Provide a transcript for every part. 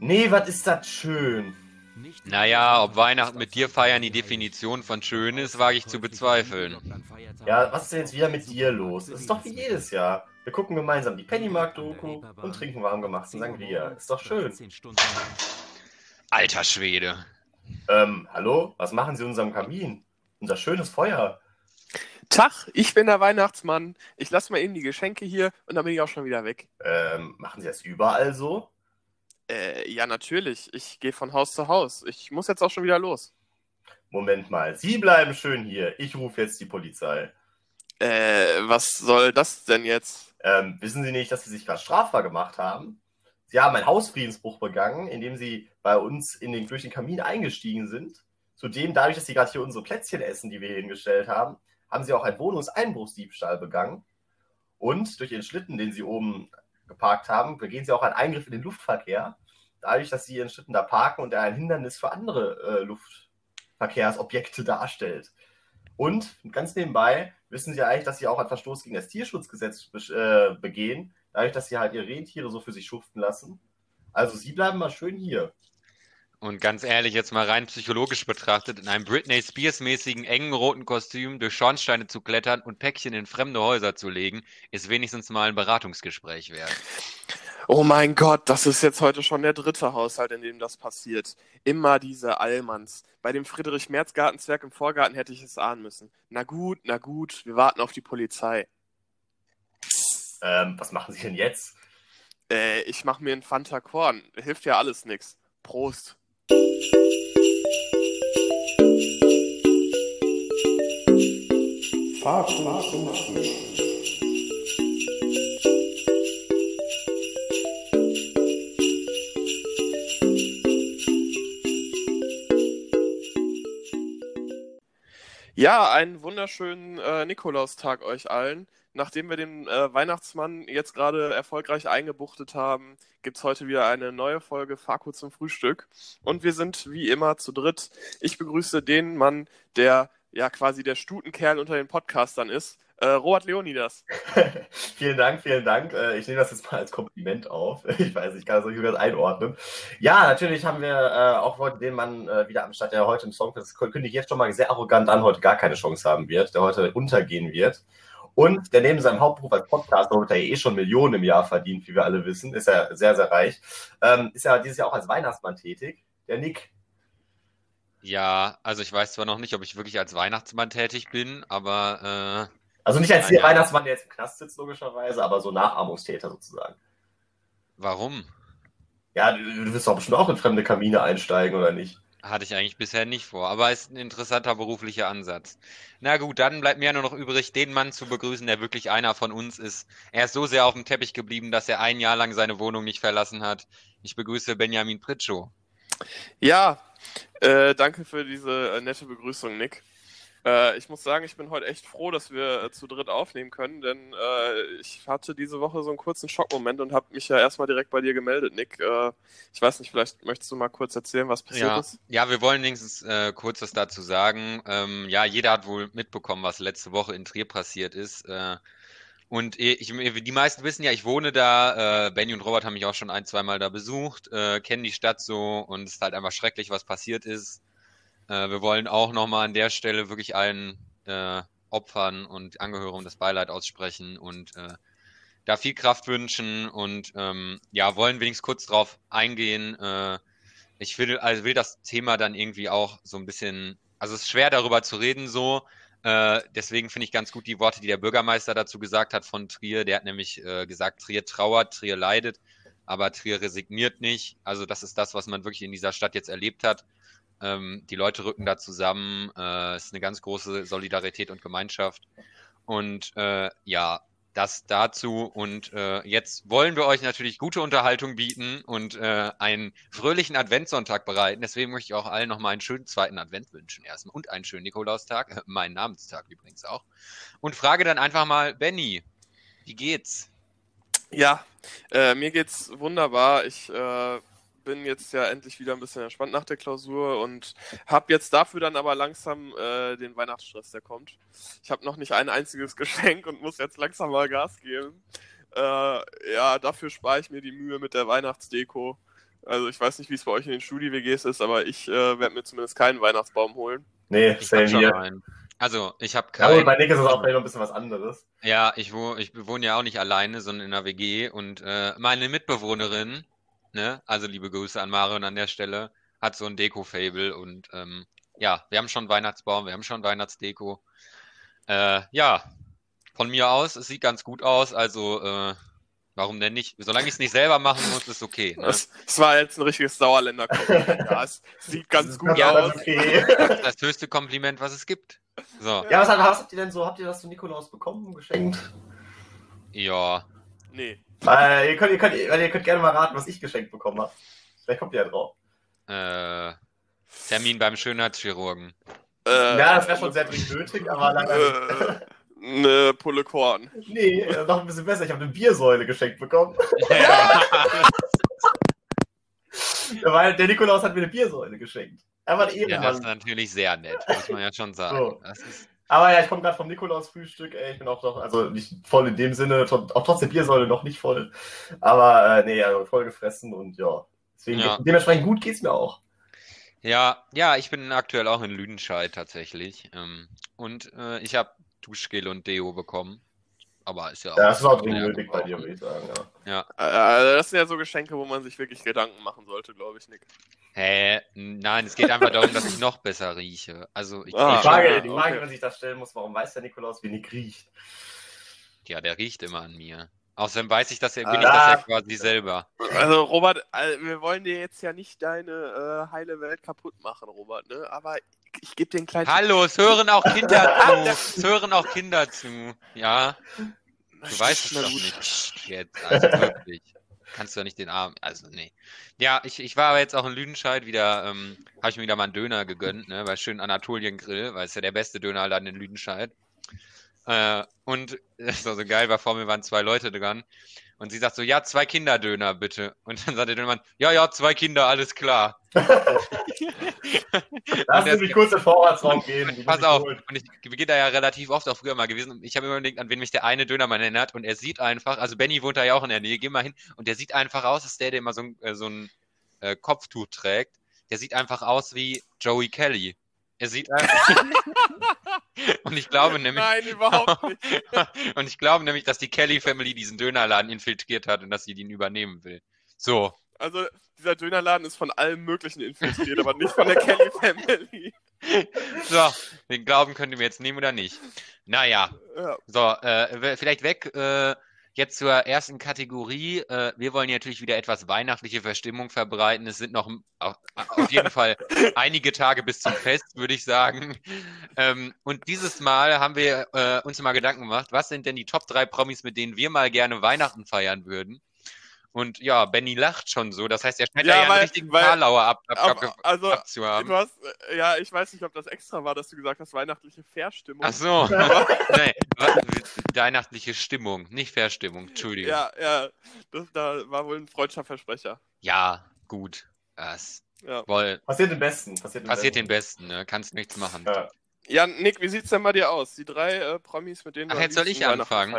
Nee, was ist das schön? Naja, ob Weihnachten mit dir feiern die Definition von schön ist, wage ich zu bezweifeln. Ja, was ist denn jetzt wieder mit dir los? Das ist doch wie jedes Jahr. Wir gucken gemeinsam die Pennymark-Doku und trinken warm gemachten Sangria. Ist doch schön. Alter Schwede. Ähm, hallo? Was machen Sie in unserem Kamin? Unser schönes Feuer. Tag, ich bin der Weihnachtsmann. Ich lasse mal eben die Geschenke hier und dann bin ich auch schon wieder weg. Ähm, machen Sie das überall so? Äh, ja, natürlich. Ich gehe von Haus zu Haus. Ich muss jetzt auch schon wieder los. Moment mal, Sie bleiben schön hier. Ich rufe jetzt die Polizei. Äh, was soll das denn jetzt? Ähm, wissen Sie nicht, dass Sie sich gerade strafbar gemacht haben? Sie haben einen Hausfriedensbruch begangen, indem Sie bei uns in den, durch den Kamin eingestiegen sind. Zudem, dadurch, dass Sie gerade hier unsere Plätzchen essen, die wir hier hingestellt haben, haben Sie auch einen Wohnungseinbruchsdiebstahl begangen. Und durch Ihren Schlitten, den Sie oben geparkt haben, begehen Sie auch einen Eingriff in den Luftverkehr. Dadurch, dass Sie Ihren Schlitten da parken und er ein Hindernis für andere äh, Luftverkehrsobjekte darstellt. Und ganz nebenbei wissen Sie eigentlich, dass Sie auch einen Verstoß gegen das Tierschutzgesetz äh, begehen, dadurch, dass Sie halt Ihre Rentiere so für sich schuften lassen. Also Sie bleiben mal schön hier. Und ganz ehrlich, jetzt mal rein psychologisch betrachtet, in einem Britney Spears-mäßigen engen roten Kostüm durch Schornsteine zu klettern und Päckchen in fremde Häuser zu legen, ist wenigstens mal ein Beratungsgespräch wert. Oh mein Gott, das ist jetzt heute schon der dritte Haushalt, in dem das passiert. Immer diese Allmanns. Bei dem Friedrich-Merz-Gartenzwerg im Vorgarten hätte ich es ahnen müssen. Na gut, na gut, wir warten auf die Polizei. Ähm, was machen Sie denn jetzt? Äh, ich mache mir ein Fanta Korn. Hilft ja alles nix. Prost. Ja, einen wunderschönen äh, Nikolaustag euch allen. Nachdem wir den äh, Weihnachtsmann jetzt gerade erfolgreich eingebuchtet haben, gibt es heute wieder eine neue Folge Faku zum Frühstück. Und wir sind wie immer zu dritt. Ich begrüße den Mann, der ja quasi der Stutenkerl unter den Podcastern ist. Äh, Robert Leonidas. vielen Dank, vielen Dank. Äh, ich nehme das jetzt mal als Kompliment auf. Ich weiß, ich kann das nicht ganz einordnen. Ja, natürlich haben wir äh, auch heute den Mann äh, wieder am Start, der heute im Song, das kündige ich jetzt schon mal sehr arrogant an, heute gar keine Chance haben wird, der heute untergehen wird. Und der neben seinem Hauptberuf als Podcaster, womit er eh schon Millionen im Jahr verdient, wie wir alle wissen, ist er sehr, sehr reich, ähm, ist er dieses Jahr auch als Weihnachtsmann tätig. Der Nick. Ja, also ich weiß zwar noch nicht, ob ich wirklich als Weihnachtsmann tätig bin, aber. Äh, also nicht als der Weihnachtsmann, der jetzt im Knast sitzt, logischerweise, aber so Nachahmungstäter sozusagen. Warum? Ja, du, du wirst doch bestimmt auch in fremde Kamine einsteigen, oder nicht? Hatte ich eigentlich bisher nicht vor, aber ist ein interessanter beruflicher Ansatz. Na gut, dann bleibt mir nur noch übrig, den Mann zu begrüßen, der wirklich einer von uns ist. Er ist so sehr auf dem Teppich geblieben, dass er ein Jahr lang seine Wohnung nicht verlassen hat. Ich begrüße Benjamin Pritschow. Ja, äh, danke für diese äh, nette Begrüßung, Nick. Äh, ich muss sagen, ich bin heute echt froh, dass wir äh, zu dritt aufnehmen können, denn äh, ich hatte diese Woche so einen kurzen Schockmoment und habe mich ja erstmal direkt bei dir gemeldet, Nick. Äh, ich weiß nicht, vielleicht möchtest du mal kurz erzählen, was passiert ja. ist? Ja, wir wollen wenigstens äh, kurz was dazu sagen. Ähm, ja, jeder hat wohl mitbekommen, was letzte Woche in Trier passiert ist. Und ich, die meisten wissen ja, ich wohne da. Äh, Benny und Robert haben mich auch schon ein, zweimal da besucht, äh, kennen die Stadt so und es ist halt einfach schrecklich, was passiert ist. Äh, wir wollen auch nochmal an der Stelle wirklich allen äh, Opfern und Angehörigen das Beileid aussprechen und äh, da viel Kraft wünschen und ähm, ja, wollen wenigstens kurz drauf eingehen. Äh, ich will, also will das Thema dann irgendwie auch so ein bisschen, also es ist schwer darüber zu reden so. Äh, deswegen finde ich ganz gut die Worte, die der Bürgermeister dazu gesagt hat von Trier. Der hat nämlich äh, gesagt, Trier trauert, Trier leidet, aber Trier resigniert nicht. Also das ist das, was man wirklich in dieser Stadt jetzt erlebt hat. Ähm, die Leute rücken da zusammen. Äh, es ist eine ganz große Solidarität und Gemeinschaft. Und äh, ja, das dazu. Und äh, jetzt wollen wir euch natürlich gute Unterhaltung bieten und äh, einen fröhlichen Adventssonntag bereiten. Deswegen möchte ich auch allen nochmal einen schönen zweiten Advent wünschen erstmal und einen schönen Nikolaustag, meinen Namenstag übrigens auch. Und frage dann einfach mal, Benny, wie geht's? Ja, äh, mir geht's wunderbar. Ich äh, bin jetzt ja endlich wieder ein bisschen entspannt nach der Klausur und habe jetzt dafür dann aber langsam äh, den Weihnachtsstress, der kommt. Ich habe noch nicht ein einziges Geschenk und muss jetzt langsam mal Gas geben. Äh, ja, dafür spare ich mir die Mühe mit der Weihnachtsdeko. Also ich weiß nicht, wie es bei euch in den Studi-WGs ist, aber ich äh, werde mir zumindest keinen Weihnachtsbaum holen. Nee, hier. einen. Also, ich habe Ja, keinen. bei Nick ist es auch vielleicht noch ein bisschen was anderes. Ja, ich, wo, ich wohne ja auch nicht alleine, sondern in einer WG und äh, meine Mitbewohnerin, ne, also liebe Grüße an Marion an der Stelle, hat so ein Deko-Fable und ähm, ja, wir haben schon Weihnachtsbaum, wir haben schon Weihnachtsdeko. Äh, ja, von mir aus, es sieht ganz gut aus, also äh, warum denn nicht? Solange ich es nicht selber machen muss, ist okay. Ne? Das, das war jetzt ein richtiges Sauerländer. ja, es sieht ganz gut ja, aus. Okay. Das höchste Kompliment, was es gibt. So, Ja, was, was habt ihr denn so? Habt ihr das zu Nikolaus bekommen, geschenkt? ja. Nee. Äh, ihr, könnt, ihr, könnt, ihr könnt gerne mal raten, was ich geschenkt bekommen habe. Vielleicht kommt ihr ja drauf. Äh, Termin beim Schönheitschirurgen. Äh, ja, das wäre schon sehr dringend nötig, aber leider nicht. äh, eine Pulle Korn. Nee, äh, noch ein bisschen besser. Ich habe eine Biersäule geschenkt bekommen. Ja. Weil der Nikolaus hat mir eine Biersäule geschenkt. Er war ein Ja, das ist Ehrenmann. natürlich sehr nett, muss man ja schon sagen. So. Das ist, Aber ja, ich komme gerade vom Nikolaus-Frühstück. ey, Ich bin auch noch, also nicht voll in dem Sinne, auch trotz der Biersäule noch nicht voll. Aber äh, nee, also voll gefressen und ja. Deswegen, Ja. dementsprechend gut geht's mir auch. ja, ja, ich bin aktuell auch in Lüdenscheid tatsächlich. Ähm, und äh, ich habe Duschgel und Deo bekommen. Aber ist ja auch. Ja, das ist auch dringend ja nötig bei dir, würde ich sagen. Ja. Äh, also das sind ja so Geschenke, wo man sich wirklich Gedanken machen sollte, glaube ich, Nick. Hä? Nein, es geht einfach darum, dass ich noch besser rieche. Also ich Ah, Die Frage, ja, die okay. Frage, wenn sich das stellen muss, warum weiß der Nikolaus, wie Nick riecht? ja, der riecht immer an mir. Außerdem weiß ich, dass er, bin Ah. ich das ja quasi selber. Also Robert, wir wollen dir jetzt ja nicht deine äh, heile Welt kaputt machen, Robert, ne? Aber ich gebe dir einen kleinen Hallo, es hören auch Kinder zu. Es hören auch Kinder zu. Ja, du weißt es doch gut. nicht. Jetzt, also wirklich. Kannst du ja nicht den Arm. Also, nee. Ja, ich, ich war aber jetzt auch in Lüdenscheid wieder, ähm, habe ich mir wieder mal einen Döner gegönnt, ne, bei schönen Anatolien Grill, weil es ja der beste Dönerladen in Lüdenscheid. Äh, und das war so geil, weil vor mir waren zwei Leute dran. Und sie sagt so, ja, zwei Kinderdöner bitte. Und dann sagt der Dönermann, ja, ja, zwei Kinder, alles klar. Lass der- mich kurz den Vorratsraum geben. die Pass auf, und ich bin da ja relativ oft auch früher mal gewesen. Und ich habe immer überlegt, an wen mich der eine Dönermann erinnert. Und er sieht einfach, also Benny wohnt da ja auch in der Nähe, geh mal hin. Und der sieht einfach aus, als der, der immer so ein, äh, so ein äh, Kopftuch trägt. Der sieht einfach aus wie Joey Kelly. Er sieht einfach. und ich glaube nämlich, Nein, überhaupt nicht. und ich glaube nämlich, dass die Kelly Family diesen Dönerladen infiltriert hat und dass sie den übernehmen will. So. Also, dieser Dönerladen ist von allem Möglichen infiltriert, aber nicht von der Kelly Family. So, den Glauben könnt ihr mir jetzt nehmen oder nicht. Naja, Ja. So, äh, vielleicht weg äh, jetzt zur ersten Kategorie. Äh, wir wollen natürlich wieder etwas weihnachtliche Verstimmung verbreiten. Es sind noch auf jeden Fall einige Tage bis zum Fest, würde ich sagen. Ähm, und dieses Mal haben wir äh, uns mal Gedanken gemacht, was sind denn die Top 3 Promis, mit denen wir mal gerne Weihnachten feiern würden? Und ja, Benny lacht schon so. Das heißt, er scheint Ja, ja weil- einen richtigen weil- Karlauer ab, ab, ab, also, abzuhaben. du hast, äh, ja, ich weiß nicht, ob das extra war, dass du gesagt hast, weihnachtliche Verstimmung. Ach so. nee, wa- weihnachtliche Stimmung, nicht Verstimmung. Entschuldigung. Ja, ja, das da war wohl ein freudscher Versprecher. Ja, gut. Das Ja. wohl, Passiert den Besten. Passiert den passiert den Besten. Besten, ne? Kannst nichts machen. Ja. Ja, Nick, wie sieht's denn bei dir aus? Die drei äh, Promis, mit denen Ach, jetzt soll ich anfangen?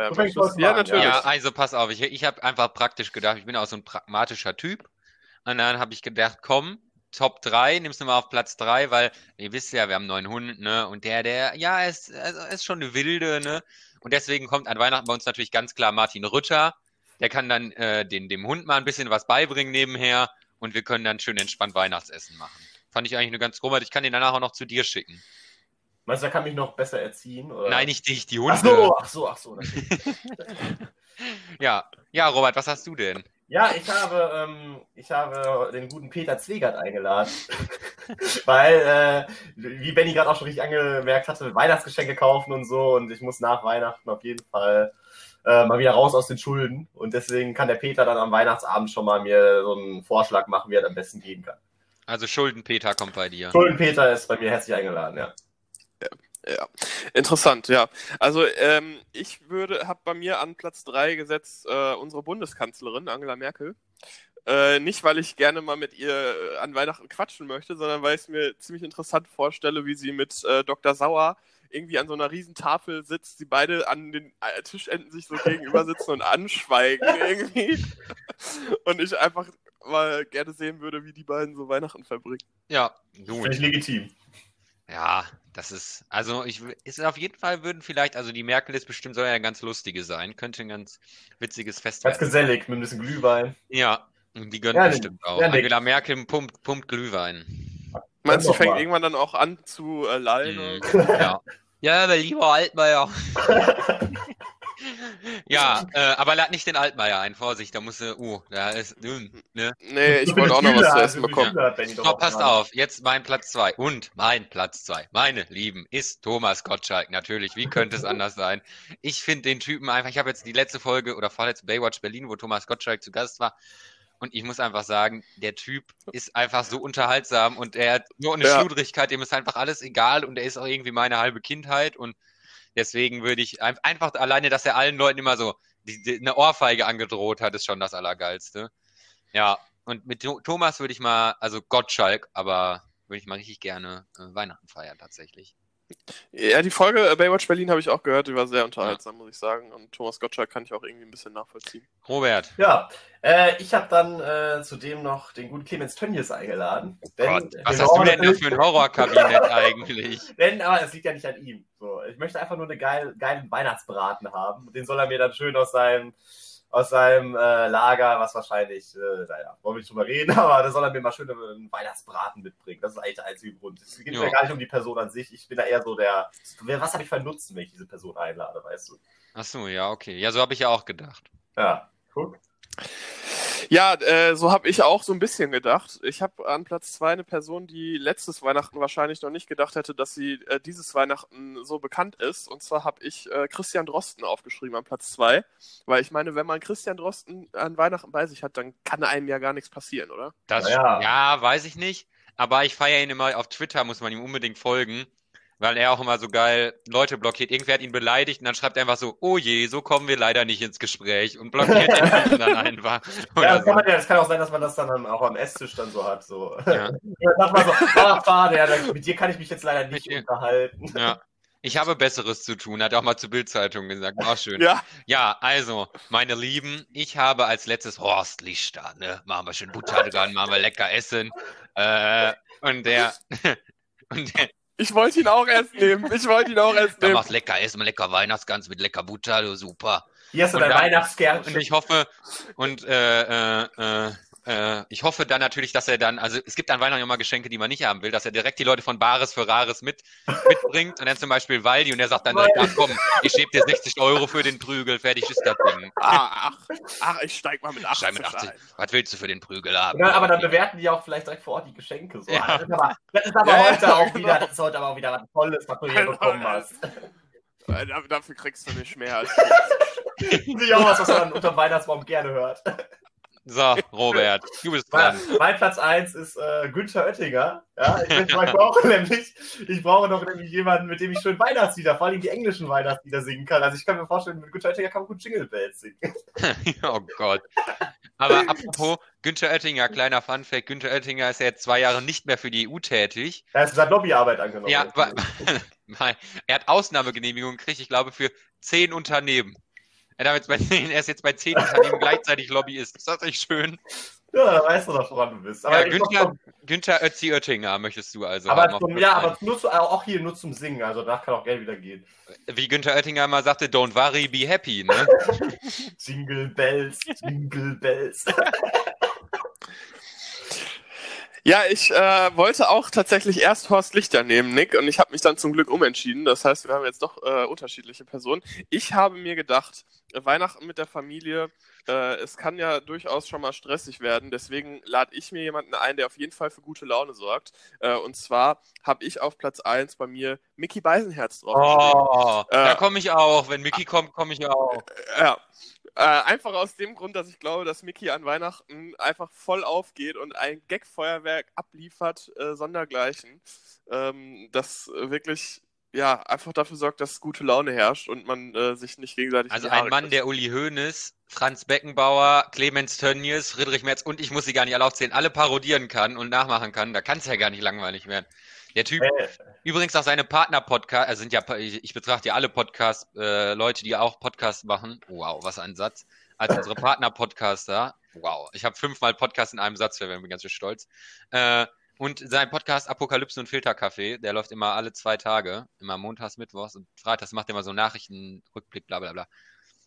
Ja, natürlich. Ja, also pass auf, ich, ich habe einfach praktisch gedacht, ich bin auch so ein pragmatischer Typ. Und dann habe ich gedacht, komm, Top 3, nimmst du mal auf Platz 3, weil ihr wisst ja, wir haben einen neuen Hund, ne? Und der, der, ja, ist, also, ist schon eine wilde, ne? Und deswegen kommt an Weihnachten bei uns natürlich ganz klar Martin Rütter. Der kann dann äh, den, dem Hund mal ein bisschen was beibringen nebenher und wir können dann schön entspannt Weihnachtsessen machen. Fand ich eigentlich eine ganz grobe. Ich kann den danach auch noch zu dir schicken. Meinst du, er kann mich noch besser erziehen? Oder? Nein, nicht dich, die Hunde. Ach so, ach so, ach so. natürlich. Ja, ja, Robert, was hast du denn? Ja, ich habe, ähm, ich habe den guten Peter Zwegert eingeladen. Weil, äh, wie Benny gerade auch schon richtig angemerkt hatte, Weihnachtsgeschenke kaufen und so. Und ich muss nach Weihnachten auf jeden Fall äh, mal wieder raus aus den Schulden. Und deswegen kann der Peter dann am Weihnachtsabend schon mal mir so einen Vorschlag machen, wie er das am besten gehen kann. Also Schuldenpeter kommt bei dir. Schulden Peter ist bei mir herzlich eingeladen, ja. Ja, interessant, ja. Also ähm, ich würde, habe bei mir an Platz 3 gesetzt äh, unsere Bundeskanzlerin Angela Merkel. Äh, nicht, weil ich gerne mal mit ihr äh, an Weihnachten quatschen möchte, sondern weil ich es mir ziemlich interessant vorstelle, wie sie mit äh, Dr. Sauer irgendwie an so einer riesen Tafel sitzt, sie beide an den äh, Tischenden sich so gegenüber sitzen und anschweigen irgendwie. Und ich einfach mal gerne sehen würde, wie die beiden so Weihnachten verbringen. Ja, gut. ich legitim. Ja, das ist, also ich, ist auf jeden Fall würden vielleicht, also die Merkel ist bestimmt, soll ja eine ganz lustige sein, könnte ein ganz witziges Fest Ganz werden. gesellig, mit ein bisschen Glühwein. Ja, und die gönnt Ja, bestimmt auch. ja. Angela Merkel pumpt, pumpt Glühwein. Meinst du, fängt mal. irgendwann dann auch an zu äh, lallen? Oder? Ja. Ja, aber lieber Altmaier. Ja, äh, aber lad nicht den Altmaier ein, Vorsicht, da muss er, uh, da ist dünn, ne? Nee, ich wollte auch noch was zu essen bekommen. So, auch passt auf, jetzt mein Platz zwei Und mein Platz zwei meine Lieben, ist Thomas Gottschalk. Natürlich, wie könnte es anders sein? Ich finde den Typen einfach, ich habe jetzt die letzte Folge oder vorletzte Baywatch Berlin, wo Thomas Gottschalk zu Gast war. Und ich muss einfach sagen, der Typ ist einfach so unterhaltsam und er hat nur eine Ja. Schludrigkeit, dem ist einfach alles egal und er ist auch irgendwie meine halbe Kindheit und deswegen würde ich ein- einfach alleine, dass er allen Leuten immer so die, die, eine Ohrfeige angedroht hat, ist schon das Allergeilste. Ja, und mit Tho- Thomas würde ich mal, also Gottschalk, aber würde ich mal richtig gerne äh, Weihnachten feiern tatsächlich. Ja, die Folge äh, Baywatch Berlin habe ich auch gehört, die war sehr unterhaltsam, muss ich sagen. Und Thomas Gottschalk kann ich auch irgendwie ein bisschen nachvollziehen. Robert, Ja, äh, ich habe dann äh, zudem noch den guten Clemens Tönnies eingeladen. Denn, Gott, was hast du denn da für ein Horrorkabinett eigentlich? Denn, aber es liegt ja nicht an ihm. So, ich möchte einfach nur einen geil, geilen Weihnachtsbraten haben. Den soll er mir dann schön aus seinem, aus seinem äh, Lager, was wahrscheinlich, äh, naja, wollen wir nicht drüber reden, aber da soll er mir mal schön einen Weihnachtsbraten mitbringen. Das ist eigentlich der einzige Grund. Es geht Ja. mir gar nicht um die Person an sich. Ich bin da eher so der, was habe ich für Nutzen, wenn ich diese Person einlade, weißt du? Ach so, ja, okay. Ja, so habe ich ja auch gedacht. Ja, guck. Ja, äh, so habe ich auch so ein bisschen gedacht. Ich habe an Platz zwei eine Person, die letztes Weihnachten wahrscheinlich noch nicht gedacht hätte, dass sie äh, dieses Weihnachten so bekannt ist. Und zwar habe ich äh, Christian Drosten aufgeschrieben an Platz zwei, Weil ich meine, wenn man Christian Drosten an Weihnachten bei sich hat, dann kann einem ja gar nichts passieren, oder? Das, Ja. ja. weiß ich nicht. Aber ich feiere ihn immer auf Twitter, muss man ihm unbedingt folgen, weil er auch immer so geil Leute blockiert. Irgendwer hat ihn beleidigt und dann schreibt er einfach so, oh je, so kommen wir leider nicht ins Gespräch und blockiert den Typen dann einfach. Ja, Oder das kann, so. man, ja, das kann auch sein, dass man das dann auch am Esstisch dann so hat. So. Ja. Dann sagt man so, ah, schade, ja, dann- mit dir kann ich mich jetzt leider nicht unterhalten. Ja. Ich habe Besseres zu tun, hat er auch mal zur Bildzeitung gesagt. War schön. Ja, Ja, also, meine Lieben, ich habe als letztes Horst Lichter, ne? Machen wir schön Butter dran, machen wir lecker essen. Äh, und der, und der, ich wollte ihn auch erst nehmen. Ich wollte ihn auch erst nehmen. macht lecker Essen, lecker Weihnachtsgans mit lecker Butter, du super. Hier hast du dein dann- Weihnachtskärtchen. Und ich hoffe, und äh, äh, äh, äh, ich hoffe dann natürlich, dass er dann, also es gibt an Weihnachten immer Geschenke, die man nicht haben will, dass er direkt die Leute von Bares für Rares mit, mitbringt und dann zum Beispiel Waldi und er sagt dann, Nein. ach komm, ich gebe dir 60 Euro für den Prügel, fertig ist das Ding. Ah, ach, ach, ich steig mal mit 80 Steig mit 80. ein. Was willst du für den Prügel haben? Ja, aber dann bewerten die auch vielleicht direkt vor Ort die Geschenke. So. Ja. Das ist aber, das ist aber Ja, heute ja, auch genau. wieder, das ist heute aber auch wieder was Tolles, was du hier Genau, bekommen ja. hast. Da- Dafür kriegst du nicht mehr als Sicher auch was, was man unter dem Weihnachtsbaum gerne hört. So, Robert, du bist dran. mein Platz 1 ist äh, Günther Oettinger. Ja, ich, brauche nämlich, ich brauche noch nämlich jemanden, mit dem ich schön Weihnachtslieder, vor allem die englischen Weihnachtslieder singen kann. Also ich kann mir vorstellen, mit Günther Oettinger kann man gut Jingle Bells singen. oh Gott. Aber apropos Günther Oettinger, kleiner Funfact, Günther Oettinger ist ja jetzt zwei Jahre nicht mehr für die EU tätig. Er ist seit Lobbyarbeit angenommen. Ja, er hat Ausnahmegenehmigungen gekriegt, ich glaube, für zehn Unternehmen. Er, jetzt bei er ist jetzt bei zehn Unternehmen gleichzeitig Lobbyist. Ist das nicht schön? ja, da weißt du doch, woran du bist. Aber, Ja, Günther, doch- Günther Ötzi Oettinger möchtest du also aber, zum, ja, aber nur zu, auch hier nur zum Singen. Also danach kann auch Geld wieder gehen. Wie Günther Oettinger immer sagte, don't worry, be happy, ne? Jingle Bells, Jingle Bells. Ja, ich äh, wollte auch tatsächlich erst Horst Lichter nehmen, Nick, und ich habe mich dann zum Glück umentschieden. Das heißt, wir haben jetzt doch äh, unterschiedliche Personen. Ich habe mir gedacht, Weihnachten mit der Familie, äh, es kann ja durchaus schon mal stressig werden. Deswegen lade ich mir jemanden ein, der auf jeden Fall für gute Laune sorgt. Äh, und zwar habe ich auf Platz 1 bei mir Mickey Beisenherz drauf. Oh, da Äh, komme ich auch. Wenn Mickey kommt, komme ich auch. Ja. Äh, einfach aus dem Grund, dass ich glaube, dass Mickey an Weihnachten einfach voll aufgeht und ein Gagfeuerwerk abliefert, äh, sondergleichen. Ähm, das wirklich, ja, einfach dafür sorgt, dass gute Laune herrscht und man äh, sich nicht gegenseitig Also ein Mann, kriegt. der Uli Hoeneß, Franz Beckenbauer, Clemens Tönnies, Friedrich Merz und ich muss sie gar nicht alle aufzählen, alle parodieren kann und nachmachen kann. Da kann es ja gar nicht langweilig werden. Der Typ, Äh, übrigens auch seine Partner-Podcast, also sind ja, ich, ich betrachte ja alle Podcast, äh, Leute, die auch Podcasts machen. Wow, was ein Satz. Als unsere Partner-Podcaster. Wow, ich habe fünfmal Podcast in einem Satz, wir werden ganz schön stolz. Äh, und sein Podcast Apokalypse und Filterkaffee, der läuft immer alle zwei Tage, immer montags, mittwochs und freitags macht er immer so Nachrichtenrückblick, bla bla bla.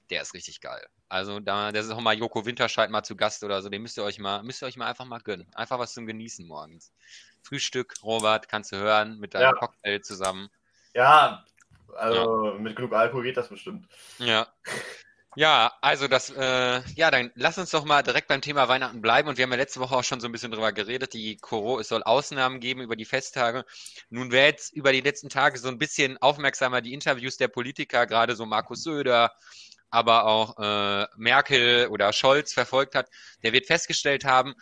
Der ist richtig geil. Also da, der ist auch mal Joko Winterscheid mal zu Gast oder so, den müsst ihr euch mal, müsst ihr euch mal einfach mal gönnen. Einfach was zum Genießen morgens. Frühstück, Robert, kannst du hören, mit deinem Ja. Cocktail zusammen. Ja, also mit genug Alkohol geht das bestimmt. Ja. Ja, also das, äh, ja, dann lass uns doch mal direkt beim Thema Weihnachten bleiben. Und wir haben ja letzte Woche auch schon so ein bisschen drüber geredet. Die Koro, es soll Ausnahmen geben über die Festtage. Nun, wer jetzt über die letzten Tage so ein bisschen aufmerksamer die Interviews der Politiker, gerade so Markus Söder, aber auch äh, Merkel oder Scholz verfolgt hat, der wird festgestellt haben,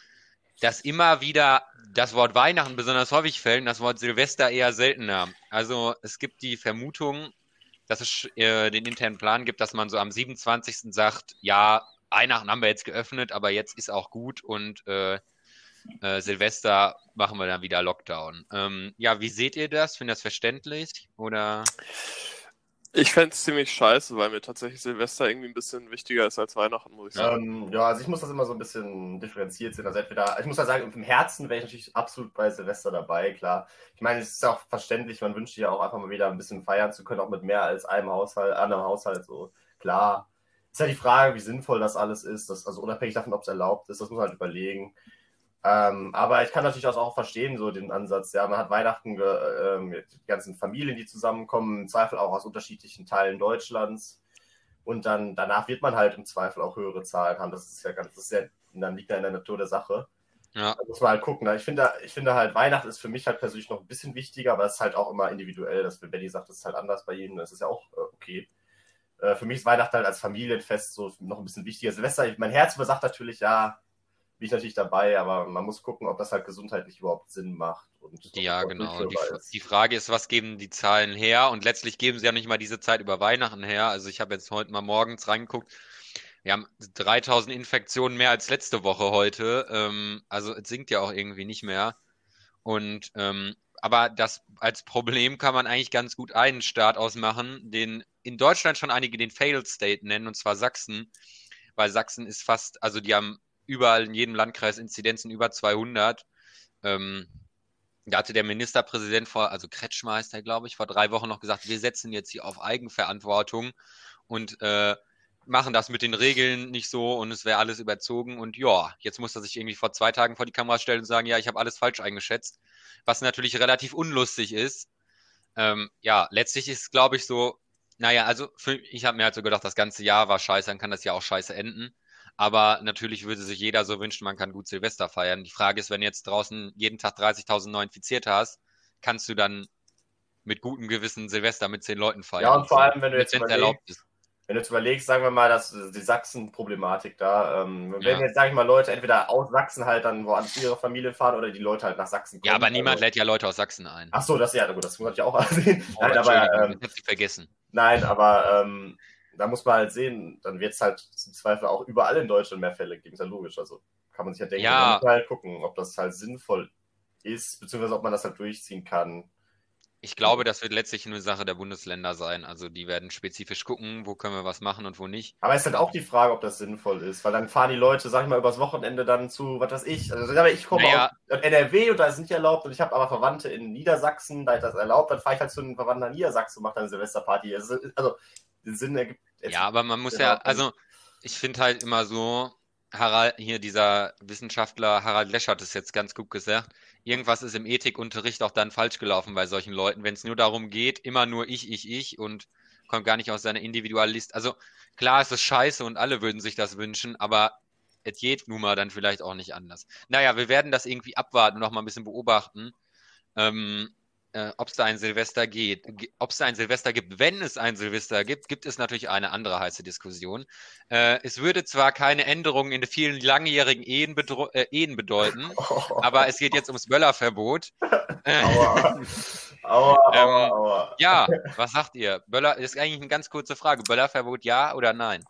dass immer wieder das Wort Weihnachten besonders häufig fällt und das Wort Silvester eher seltener. Also es gibt die Vermutung, dass es äh, den internen Plan gibt, dass man so am 27. sagt, ja, Weihnachten haben wir jetzt geöffnet, aber jetzt ist auch gut und äh, äh, Silvester machen wir dann wieder Lockdown. Ähm, ja, wie seht ihr das? Findet das verständlich? Oder? Ich fände es ziemlich scheiße, weil mir tatsächlich Silvester irgendwie ein bisschen wichtiger ist als Weihnachten, muss ich sagen. Ähm, ja, also ich muss das immer so ein bisschen differenziert sehen. Also entweder, ich muss ja sagen, im Herzen wäre ich natürlich absolut bei Silvester dabei, klar. Ich meine, es ist auch verständlich, man wünscht sich ja auch einfach mal wieder ein bisschen feiern zu können, auch mit mehr als einem Haushalt, anderem Haushalt, so. Klar. Ist ja die Frage, wie sinnvoll das alles ist, das, also unabhängig davon, ob es erlaubt ist, das muss man halt überlegen. Ähm, aber ich kann natürlich das auch verstehen, so den Ansatz. Ja, man hat Weihnachten, ge, ähm, die ganzen Familien, die zusammenkommen, im Zweifel auch aus unterschiedlichen Teilen Deutschlands. Und dann danach wird man halt im Zweifel auch höhere Zahlen haben. Das ist ja ganz, das ist ja, dann liegt ja in der Natur der Sache. Ja, Da muss man halt gucken. Ich finde, ich finde halt, Weihnachten ist für mich halt persönlich noch ein bisschen wichtiger, aber es ist halt auch immer individuell. Das, wenn Benny sagt, das ist halt anders bei ihm, das ist ja auch äh, okay. Äh, für mich ist Weihnachten halt als Familienfest so noch ein bisschen wichtiger. Silvester, mein Herz übersagt natürlich, ja, bin ich natürlich dabei, aber man muss gucken, ob das halt gesundheitlich überhaupt Sinn macht. Und ja, genau. Die, die Frage ist, was geben die Zahlen her? Und letztlich geben sie ja nicht mal diese Zeit über Weihnachten her. Also ich habe jetzt heute mal morgens reingeguckt. Wir haben 3000 Infektionen mehr als letzte Woche heute. Ähm, also es sinkt ja auch irgendwie nicht mehr. Und ähm, aber das als Problem kann man eigentlich ganz gut einen Staat ausmachen, den in Deutschland schon einige den Failed State nennen, und zwar Sachsen. Weil Sachsen ist fast, also die haben überall in jedem Landkreis Inzidenzen über 200. Ähm, da hatte der Ministerpräsident vor, also Kretschmer heißt er, glaube ich, vor drei Wochen noch gesagt, wir setzen jetzt hier auf Eigenverantwortung und äh, machen das mit den Regeln nicht so und es wäre alles überzogen. Und ja, jetzt muss er sich irgendwie vor zwei Tagen vor die Kamera stellen und sagen, ja, ich habe alles falsch eingeschätzt, was natürlich relativ unlustig ist. Ähm, ja, letztlich ist, glaube ich, so, naja, also für, ich habe mir halt so gedacht, das ganze Jahr war scheiße, dann kann das ja auch scheiße enden. Aber natürlich würde sich jeder so wünschen, man kann gut Silvester feiern. Die Frage ist, wenn jetzt draußen jeden Tag 30.000 neu Infizierte hast, kannst du dann mit gutem Gewissen Silvester mit zehn Leuten feiern. Ja, und vor allem, wenn du jetzt überlegst. Wenn du jetzt überlegst, sagen wir mal, dass die Sachsen-Problematik da, ähm, wenn Ja. jetzt, sag ich mal, Leute entweder aus Sachsen halt dann woanders zu ihrer Familie fahren oder die Leute halt nach Sachsen kommen. Ja, aber niemand also, lädt ja Leute aus Sachsen ein. Ach so, das ja, gut, das muss ich auch sehen. Oh, nein, aber, ähm, ich hab sie vergessen. nein, aber ähm, da muss man halt sehen, dann wird es halt im Zweifel auch überall in Deutschland mehr Fälle geben, ist ja logisch. Also kann man sich ja denken, Ja. halt gucken, ob das halt sinnvoll ist, beziehungsweise ob man das halt durchziehen kann. Ich glaube, das wird letztlich eine Sache der Bundesländer sein. Also die werden spezifisch gucken, wo können wir was machen und wo nicht. Aber es ist halt auch die Frage, ob das sinnvoll ist, weil dann fahren die Leute, sag ich mal, übers Wochenende dann zu, was weiß ich, also ich komme Naja. aus NRW und da ist es nicht erlaubt und ich habe aber Verwandte in Niedersachsen, da ist das erlaubt, dann fahre ich halt zu einem Verwandten in Niedersachsen und mache dann eine Silvesterparty. Es ist- Also, den Sinn ergibt Ja, aber man muss Genau. ja, also ich finde halt immer so, Harald, hier dieser Wissenschaftler Harald Lesch hat es jetzt ganz gut gesagt. Irgendwas ist im Ethikunterricht auch dann falsch gelaufen bei solchen Leuten, wenn es nur darum geht, immer nur ich, ich, ich und kommt gar nicht aus seiner Individualist. Also klar, es ist scheiße und alle würden sich das wünschen, aber es geht nun mal dann vielleicht auch nicht anders. Naja, wir werden das irgendwie abwarten und noch mal ein bisschen beobachten. Ähm, äh, ob es da ein Silvester geht, ob es da ein Silvester gibt. Wenn es ein Silvester gibt, gibt es natürlich eine andere heiße Diskussion. Äh, es würde zwar keine Änderungen in den vielen langjährigen Ehen, äh, Ehen bedeuten, aber es geht jetzt ums Böllerverbot. Aua. Aua, aua, Ähm, aua. ja, was sagt ihr? Böller, das ist eigentlich eine ganz kurze Frage. Böllerverbot ja oder nein?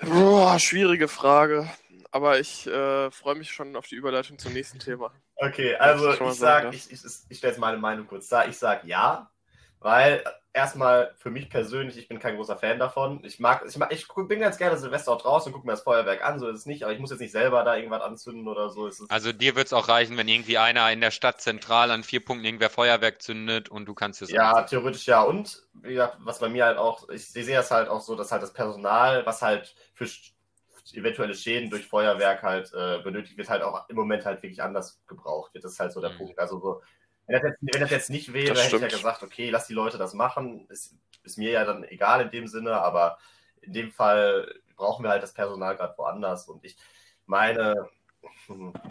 Boah, schwierige Frage. Aber ich äh, freue mich schon auf die Überleitung zum nächsten Thema. Okay, also ich ich sag, sagen, ich, ich, ich stelle jetzt meine Meinung kurz dar. Ich sag ja, weil erstmal für mich persönlich, ich bin kein großer Fan davon. Ich mag, ich, mag, ich bin ganz gerne Silvester auch draußen und gucke mir das Feuerwerk an, so ist es nicht, aber ich muss jetzt nicht selber da irgendwas anzünden oder so. also dir wird es auch reichen, wenn irgendwie einer in der Stadt zentral an vier Punkten irgendwer Feuerwerk zündet und du kannst es Ja, ansetzen. theoretisch ja. Und wie gesagt, was bei mir halt auch, ich sehe es halt auch so, dass halt das Personal, was halt für eventuelle Schäden durch Feuerwerk halt äh, benötigt wird, halt auch im Moment halt wirklich anders gebraucht wird. Das ist halt so der mhm. Punkt. Also so, wenn das, jetzt, wenn das jetzt nicht wäre, hätte ich ja gesagt, okay, lass die Leute das machen. Ist, ist mir ja dann egal in dem Sinne, aber in dem Fall brauchen wir halt das Personal gerade woanders. Und ich meine,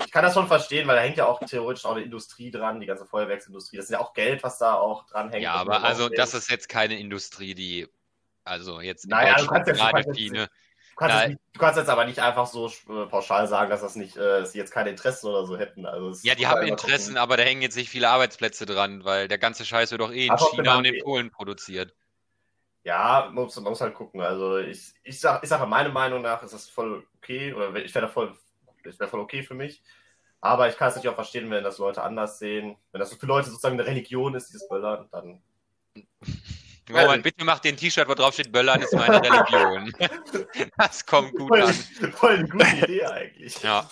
ich kann das schon verstehen, weil da hängt ja auch theoretisch auch eine Industrie dran, die ganze Feuerwerksindustrie. Das ist ja auch Geld, was da auch dran hängt. Ja, aber also das ist jetzt keine Industrie, die, also jetzt naja, du kannst ja, gerade die, ne, Du kannst, nicht, du kannst, jetzt aber nicht einfach so äh, pauschal sagen, dass das nicht, äh, dass sie jetzt keine Interessen oder so hätten. Also ja, die haben Interessen, gucken. aber da hängen jetzt nicht viele Arbeitsplätze dran, weil der ganze Scheiß wird doch eh in Ach, China und in Polen produziert. Ja, man muss, man muss halt gucken. Also ich, ich sage ich sag, meiner Meinung nach ist das voll okay, oder ich wäre voll, das wäre voll okay für mich. Aber ich kann es natürlich auch verstehen, wenn das Leute anders sehen. Wenn das für Leute sozusagen eine Religion ist, dieses Böllern, dann Roman, bitte mach den T-Shirt, wo drauf steht, Böllern ist meine Religion. das kommt gut voll, an. Voll eine gute Idee eigentlich. Ja.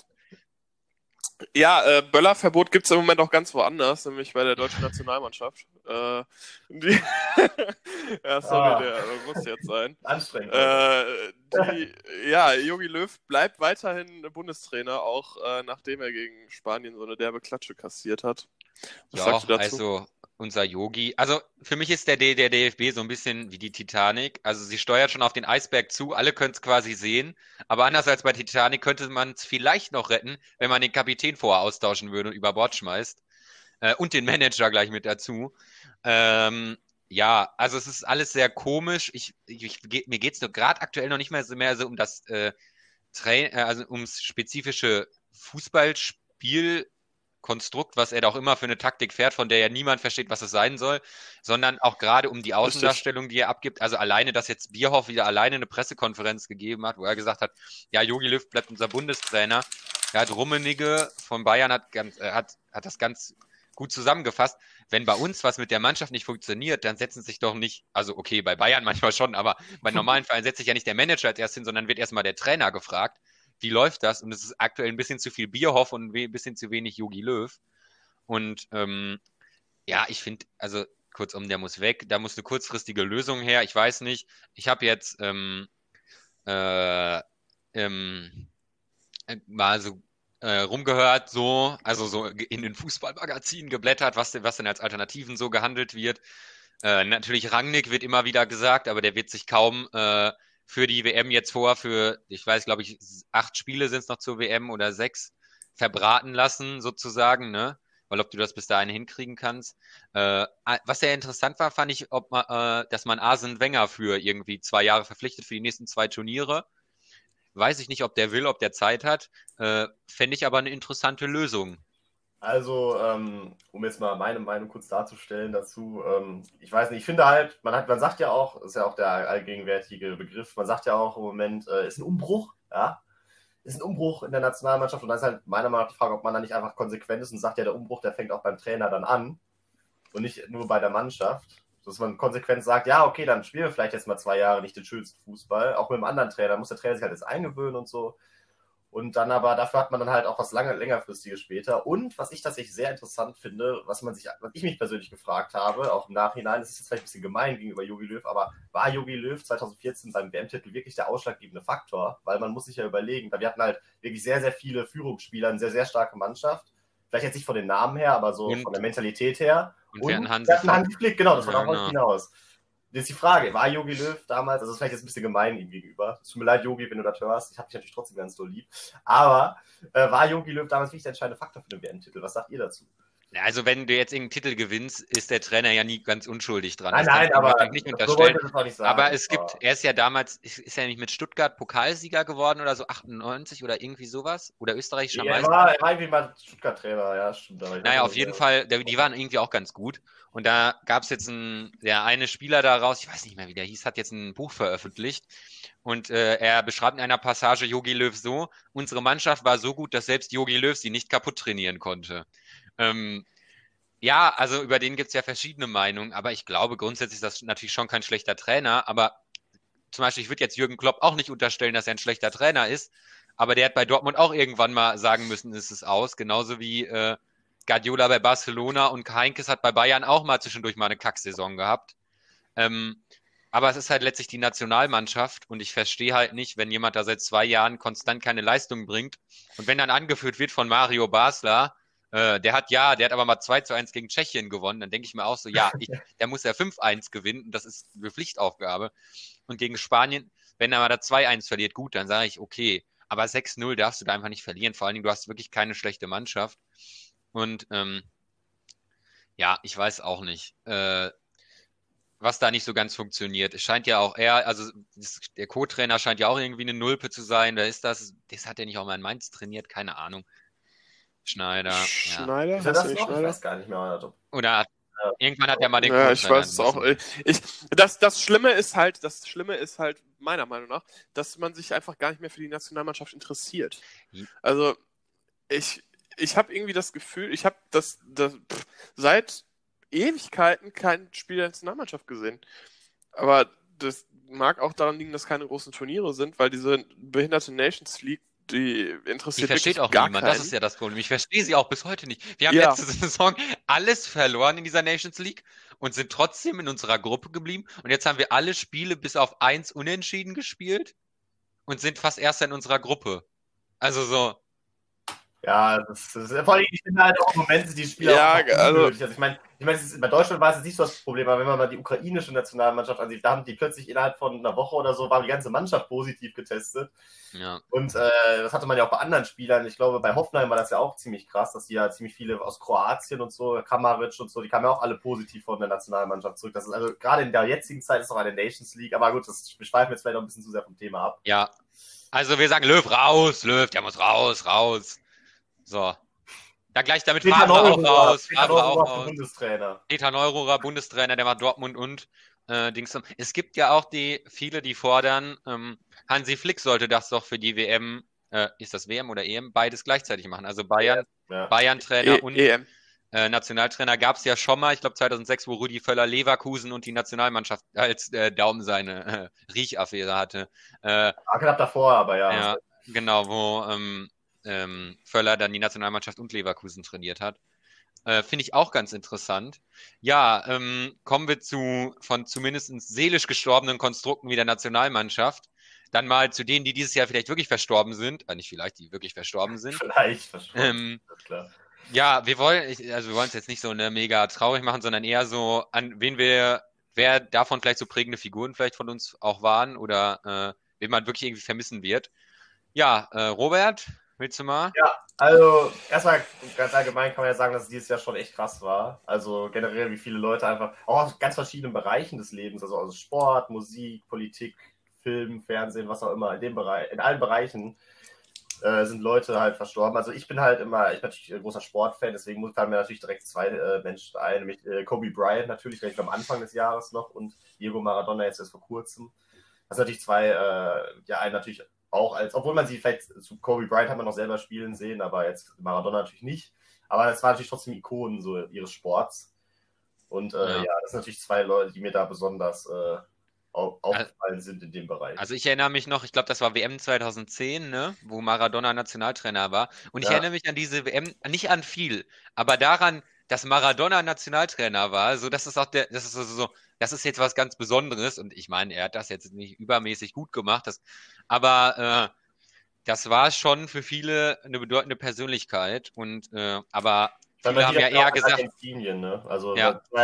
Ja, äh, Böllerverbot gibt es im Moment auch ganz woanders, nämlich bei der deutschen Nationalmannschaft. Äh, die ja, sorry, ah. der muss jetzt sein. Anstrengend. Äh, die, ja, Jogi Löw bleibt weiterhin Bundestrainer, auch äh, nachdem er gegen Spanien so eine derbe Klatsche kassiert hat. Was ja, sagst du dazu? also unser Yogi. Also für mich ist der, der DFB so ein bisschen wie die Titanic. Also sie steuert schon auf den Eisberg zu, alle können es quasi sehen. Aber anders als bei Titanic könnte man es vielleicht noch retten, wenn man den Kapitän vorher austauschen würde und über Bord schmeißt. Äh, und den Manager gleich mit dazu. Ähm, ja, also es ist alles sehr komisch. Ich, ich, mir geht es gerade aktuell noch nicht mehr so, mehr so um das äh, Train, äh, also ums spezifische Fußballspiel Konstrukt, was er da auch immer für eine Taktik fährt, von der ja niemand versteht, was es sein soll, sondern auch gerade um die Außendarstellung, die er abgibt. Also alleine, dass jetzt Bierhoff wieder alleine eine Pressekonferenz gegeben hat, wo er gesagt hat, ja, Jogi Löw bleibt unser Bundestrainer. Er hat Rummenigge von Bayern hat, ganz, äh, hat, hat das ganz gut zusammengefasst. Wenn bei uns was mit der Mannschaft nicht funktioniert, dann setzen sich doch nicht, also okay, bei Bayern manchmal schon, aber bei normalen Vereinen setzt sich ja nicht der Manager als erstes hin, sondern wird erstmal der Trainer gefragt wie läuft das? Und es ist aktuell ein bisschen zu viel Bierhoff und ein bisschen zu wenig Yogi Löw. Und ähm, ja, ich finde, also kurzum, der muss weg. Da muss eine kurzfristige Lösung her. Ich weiß nicht. Ich habe jetzt ähm, äh, ähm, äh, mal so äh, rumgehört, so, also so in den Fußballmagazinen geblättert, was, was denn als Alternativen so gehandelt wird. Äh, natürlich Rangnick wird immer wieder gesagt, aber der wird sich kaum äh, für die WM jetzt vor, für, ich weiß, glaube ich, acht Spiele sind es noch zur WM oder sechs, verbraten lassen, sozusagen, ne? Weil ob du das bis dahin hinkriegen kannst. Äh, was sehr interessant war, fand ich, ob man, äh, dass man Arsene Wenger für irgendwie zwei Jahre verpflichtet für die nächsten zwei Turniere. Weiß ich nicht, ob der will, ob der Zeit hat. Äh, Fände ich aber eine interessante Lösung. Also, ähm, um jetzt mal meine Meinung kurz darzustellen dazu, ähm, ich weiß nicht, ich finde halt, man hat, man sagt ja auch, ist ja auch der allgegenwärtige Begriff, man sagt ja auch im Moment, äh, ist ein Umbruch, ja, ist ein Umbruch in der Nationalmannschaft und da ist halt meiner Meinung nach die Frage, ob man da nicht einfach konsequent ist und sagt, ja, der Umbruch, der fängt auch beim Trainer dann an und nicht nur bei der Mannschaft. Dass man konsequent sagt, ja, okay, dann spielen wir vielleicht jetzt mal zwei Jahre nicht den schönsten Fußball. Auch mit einem anderen Trainer muss der Trainer sich halt jetzt eingewöhnen und so. Und dann aber, dafür hat man dann halt auch was lange, längerfristiges später. Und was ich tatsächlich sehr interessant finde, was man sich, was ich mich persönlich gefragt habe, auch im Nachhinein, das ist jetzt vielleicht ein bisschen gemein gegenüber Jogi Löw, aber war Jogi Löw 2014 beim WM-Titel wirklich der ausschlaggebende Faktor? Weil man muss sich ja überlegen, wir hatten halt wirklich sehr, sehr viele Führungsspieler, eine sehr, sehr starke Mannschaft. Vielleicht jetzt nicht von den Namen her, aber so und, von der Mentalität her. Und, und wir hatten Hansi, wir hatten Hansi Flick, genau, das war ja, auch genau. hinaus. Jetzt die Frage, war Yogi Löw damals, also das ist vielleicht jetzt ein bisschen gemein ihm gegenüber. Es tut mir leid, Yogi, wenn du das hörst. Ich habe dich natürlich trotzdem ganz so lieb. Aber äh, war Yogi Löw damals wirklich der entscheidende Faktor für den WM-Titel? Was sagt ihr dazu? Also wenn du jetzt irgendeinen Titel gewinnst, ist der Trainer ja nie ganz unschuldig dran. Nein, nein, aber nicht unterstellen. So nicht sagen, aber es gibt, aber. er ist ja damals, ist er nicht mit Stuttgart Pokalsieger geworden oder so 98 oder irgendwie sowas? Oder österreichischer ja, Meister? Er war, er war irgendwie mal Stuttgart-Trainer, ja, stimmt. naja, auf jeden Fall, die waren irgendwie auch ganz gut. Und da gab es jetzt ein, der eine Spieler daraus, ich weiß nicht mehr, wie der hieß, hat jetzt ein Buch veröffentlicht. Und äh, er beschreibt in einer Passage Yogi Löw so, unsere Mannschaft war so gut, dass selbst Yogi Löw sie nicht kaputt trainieren konnte. Ähm, Ja, also über den gibt es ja verschiedene Meinungen, aber ich glaube grundsätzlich ist das natürlich schon kein schlechter Trainer. Aber zum Beispiel, ich würde jetzt Jürgen Klopp auch nicht unterstellen, dass er ein schlechter Trainer ist, aber der hat bei Dortmund auch irgendwann mal sagen müssen, ist es aus. Genauso wie äh, Guardiola bei Barcelona und Heinkes hat bei Bayern auch mal zwischendurch mal eine Kacksaison gehabt. Ähm, aber es ist halt letztlich die Nationalmannschaft und ich verstehe halt nicht, wenn jemand da seit zwei Jahren konstant keine Leistung bringt und wenn dann angeführt wird von Mario Basler, äh, der hat ja, der hat aber mal 2 zu 1 gegen Tschechien gewonnen. Dann denke ich mir auch so, ja, ich, der muss ja 5-1 gewinnen. Das ist eine Pflichtaufgabe. Und gegen Spanien, wenn er mal da 2-1 verliert, gut, dann sage ich, okay. Aber 6-0 darfst du da einfach nicht verlieren. Vor allen Dingen, du hast wirklich keine schlechte Mannschaft. Und ähm, ja, ich weiß auch nicht, äh, was da nicht so ganz funktioniert. Es scheint ja auch eher, also der Co-Trainer scheint ja auch irgendwie eine Nulpe zu sein. Wer ist das? Das hat er nicht auch mal in Mainz trainiert, keine Ahnung. Schneider. Schneider? Ja. Ist er das noch? Ich weiß gar nicht mehr. Oder irgendwann hat er mal den Ja, ich weiß es auch. Ich, das, das Schlimme ist halt, das Schlimme ist halt, meiner Meinung nach, dass man sich einfach gar nicht mehr für die Nationalmannschaft interessiert. Also, ich, ich habe irgendwie das Gefühl, ich habe das, das pff, seit Ewigkeiten kein Spiel der Nationalmannschaft gesehen. Aber das mag auch daran liegen, dass keine großen Turniere sind, weil diese behinderte Nations League die interessiert Die versteht wirklich auch gar niemand. keinen. Das ist ja das Problem. Ich verstehe sie auch bis heute nicht. Wir haben Ja. letzte Saison alles verloren in dieser Nations League und sind trotzdem in unserer Gruppe geblieben. Und jetzt haben wir alle Spiele bis auf eins unentschieden gespielt und sind fast Erster in unserer Gruppe. Also so, Ja, das, das ist vor allem, ich finde halt auch im Moment die Spieler Ja, auch also-. Also ich meine, ich ist- bei Deutschland war es nicht so das Problem, aber wenn man mal die ukrainische Nationalmannschaft ansieht, da haben die plötzlich innerhalb von einer Woche oder so, war die ganze Mannschaft positiv getestet. ja. Und äh, das hatte man ja auch bei anderen Spielern. Ich glaube, bei Hoffenheim war das ja auch ziemlich krass, dass die ja ziemlich viele aus Kroatien und so, Kamaric und so, die kamen ja auch alle positiv von der Nationalmannschaft zurück. Das ist also gerade in der jetzigen Zeit ist auch eine Nations League, aber gut, das wir schweifen jetzt vielleicht noch ein bisschen zu sehr vom Thema ab. Ja. Also wir sagen Löw raus, Löw, der muss raus, raus. So. Dann gleich damit Peter Favre auch raus. Peter Favre auch Neururer, raus. Bundestrainer. Peter Neururer, Bundestrainer, der macht Dortmund und äh, Dings. Es gibt ja auch die viele, die fordern, ähm, Hansi Flick sollte das doch für die WM, äh, ist das WM oder EM, beides gleichzeitig machen. Also Bayern, Ja. Bayern-Trainer E und EM. äh, Nationaltrainer gab es ja schon mal, ich glaube 2006, wo Rudi Völler Leverkusen und die Nationalmannschaft als äh, Daumen seine äh, Riechaffäre hatte. Äh, Ah, knapp davor, aber ja. ja, genau, wo ähm, ähm, Völler dann die Nationalmannschaft und Leverkusen trainiert hat. Äh, Finde ich auch ganz interessant. Ja, ähm, kommen wir zu von zumindest seelisch gestorbenen Konstrukten wie der Nationalmannschaft. Dann mal zu denen, die dieses Jahr vielleicht wirklich verstorben sind. Äh, nicht vielleicht, die wirklich verstorben sind. Vielleicht, versprochen. Ähm, klar. ja, wir wollen, also wir wollen es jetzt nicht so eine mega traurig machen, sondern eher so, an wen wir, wer davon vielleicht so prägende Figuren vielleicht von uns auch waren oder äh, wen man wirklich irgendwie vermissen wird. Ja, äh, Robert, willst du mal? Also, erstmal ganz allgemein kann man ja sagen, dass es dieses Jahr schon echt krass war. Also generell, wie viele Leute einfach, auch aus ganz verschiedenen Bereichen des Lebens, also aus Sport, Musik, Politik, Film, Fernsehen, was auch immer, in dem Bereich, in allen Bereichen äh, sind Leute halt verstorben. Also ich bin halt immer, ich bin natürlich ein großer Sportfan, deswegen fallen mir natürlich direkt zwei äh, Menschen ein, nämlich äh, Kobe Bryant natürlich, gleich am Anfang des Jahres noch und Diego Maradona jetzt erst vor kurzem. Das sind natürlich zwei, äh, ja, einen natürlich auch als, obwohl man sie vielleicht zu Kobe Bryant hat man noch selber spielen sehen, aber jetzt Maradona natürlich nicht. Aber das waren natürlich trotzdem Ikonen so ihres Sports. Und äh, Ja. ja. das sind natürlich zwei Leute, die mir da besonders äh, au aufgefallen sind in dem Bereich. Also ich erinnere mich noch, ich glaube, das war WM 2010, ne, wo Maradona Nationaltrainer war. Und ich Ja. erinnere mich an diese WM, nicht an viel, aber daran, dass Maradona Nationaltrainer war. So, das ist auch der, das ist also so, das ist jetzt was ganz Besonderes. Und ich meine, er hat das jetzt nicht übermäßig gut gemacht, das, aber äh, das war schon für viele eine bedeutende Persönlichkeit. Und äh, aber viele bei haben ja eher gesagt, Argentinien, ne? Also ja, so